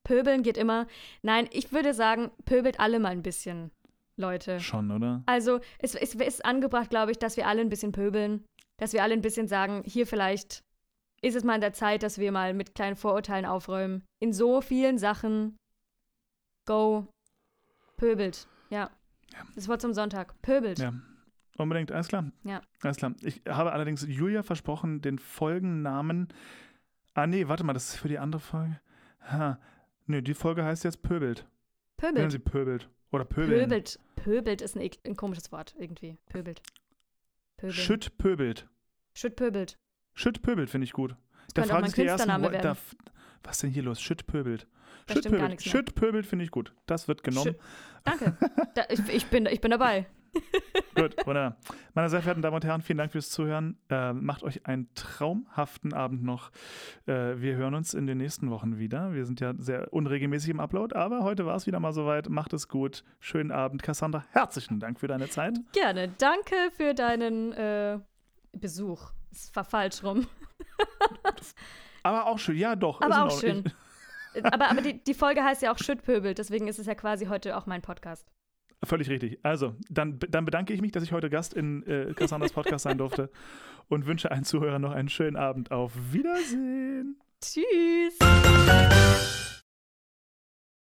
Pöbeln geht immer. Nein, ich würde sagen, pöbelt alle mal ein bisschen, Leute. Schon, oder? Also, es, es ist angebracht, glaube ich, dass wir alle ein bisschen pöbeln. Dass wir alle ein bisschen sagen, hier vielleicht ist es mal an der Zeit, dass wir mal mit kleinen Vorurteilen aufräumen. In so vielen Sachen. Go. Pöbelt. Ja. Ja. Das Wort zum Sonntag. Pöbelt. Ja. Unbedingt, alles klar. Ja. Alles klar. Ich habe allerdings Julia versprochen, den Folgennamen. Ah, nee, warte mal, das ist für die andere Folge. Ha. Nö, die Folge heißt jetzt Pöbelt. Pöbelt. sie pöbelt. Oder pöbeln. Pöbelt. Pöbelt ist ein, ein komisches Wort irgendwie. Pöbelt. Pöbeln. Schütt pöbelt. Schütt pöbelt. Schütt pöbelt finde ich gut. Da mein sich die ersten, wo- da, was ist denn hier los? Schütt pöbelt. Gar pöbelt. Schütt pöbelt finde ich gut. Das wird genommen. Schütt- Danke. Da, ich, ich, bin, ich bin dabei. Gut, wunderbar. Meine sehr verehrten Damen und Herren, vielen Dank fürs Zuhören. Äh, macht euch einen traumhaften Abend noch. Äh, wir hören uns in den nächsten Wochen wieder. Wir sind ja sehr unregelmäßig im Upload, aber heute war es wieder mal soweit. Macht es gut. Schönen Abend. Cassandra, herzlichen Dank für deine Zeit. Gerne. Danke für deinen äh, Besuch. Es war falsch rum. Aber auch schön. Ja, doch. Aber auch Ordnung. schön. Aber, aber die, die Folge heißt ja auch Schüttpöbel, deswegen ist es ja quasi heute auch mein Podcast. Völlig richtig. Also, dann, dann bedanke ich mich, dass ich heute Gast in äh, Cassandras Podcast sein durfte und wünsche allen Zuhörern noch einen schönen Abend. Auf Wiedersehen. Tschüss.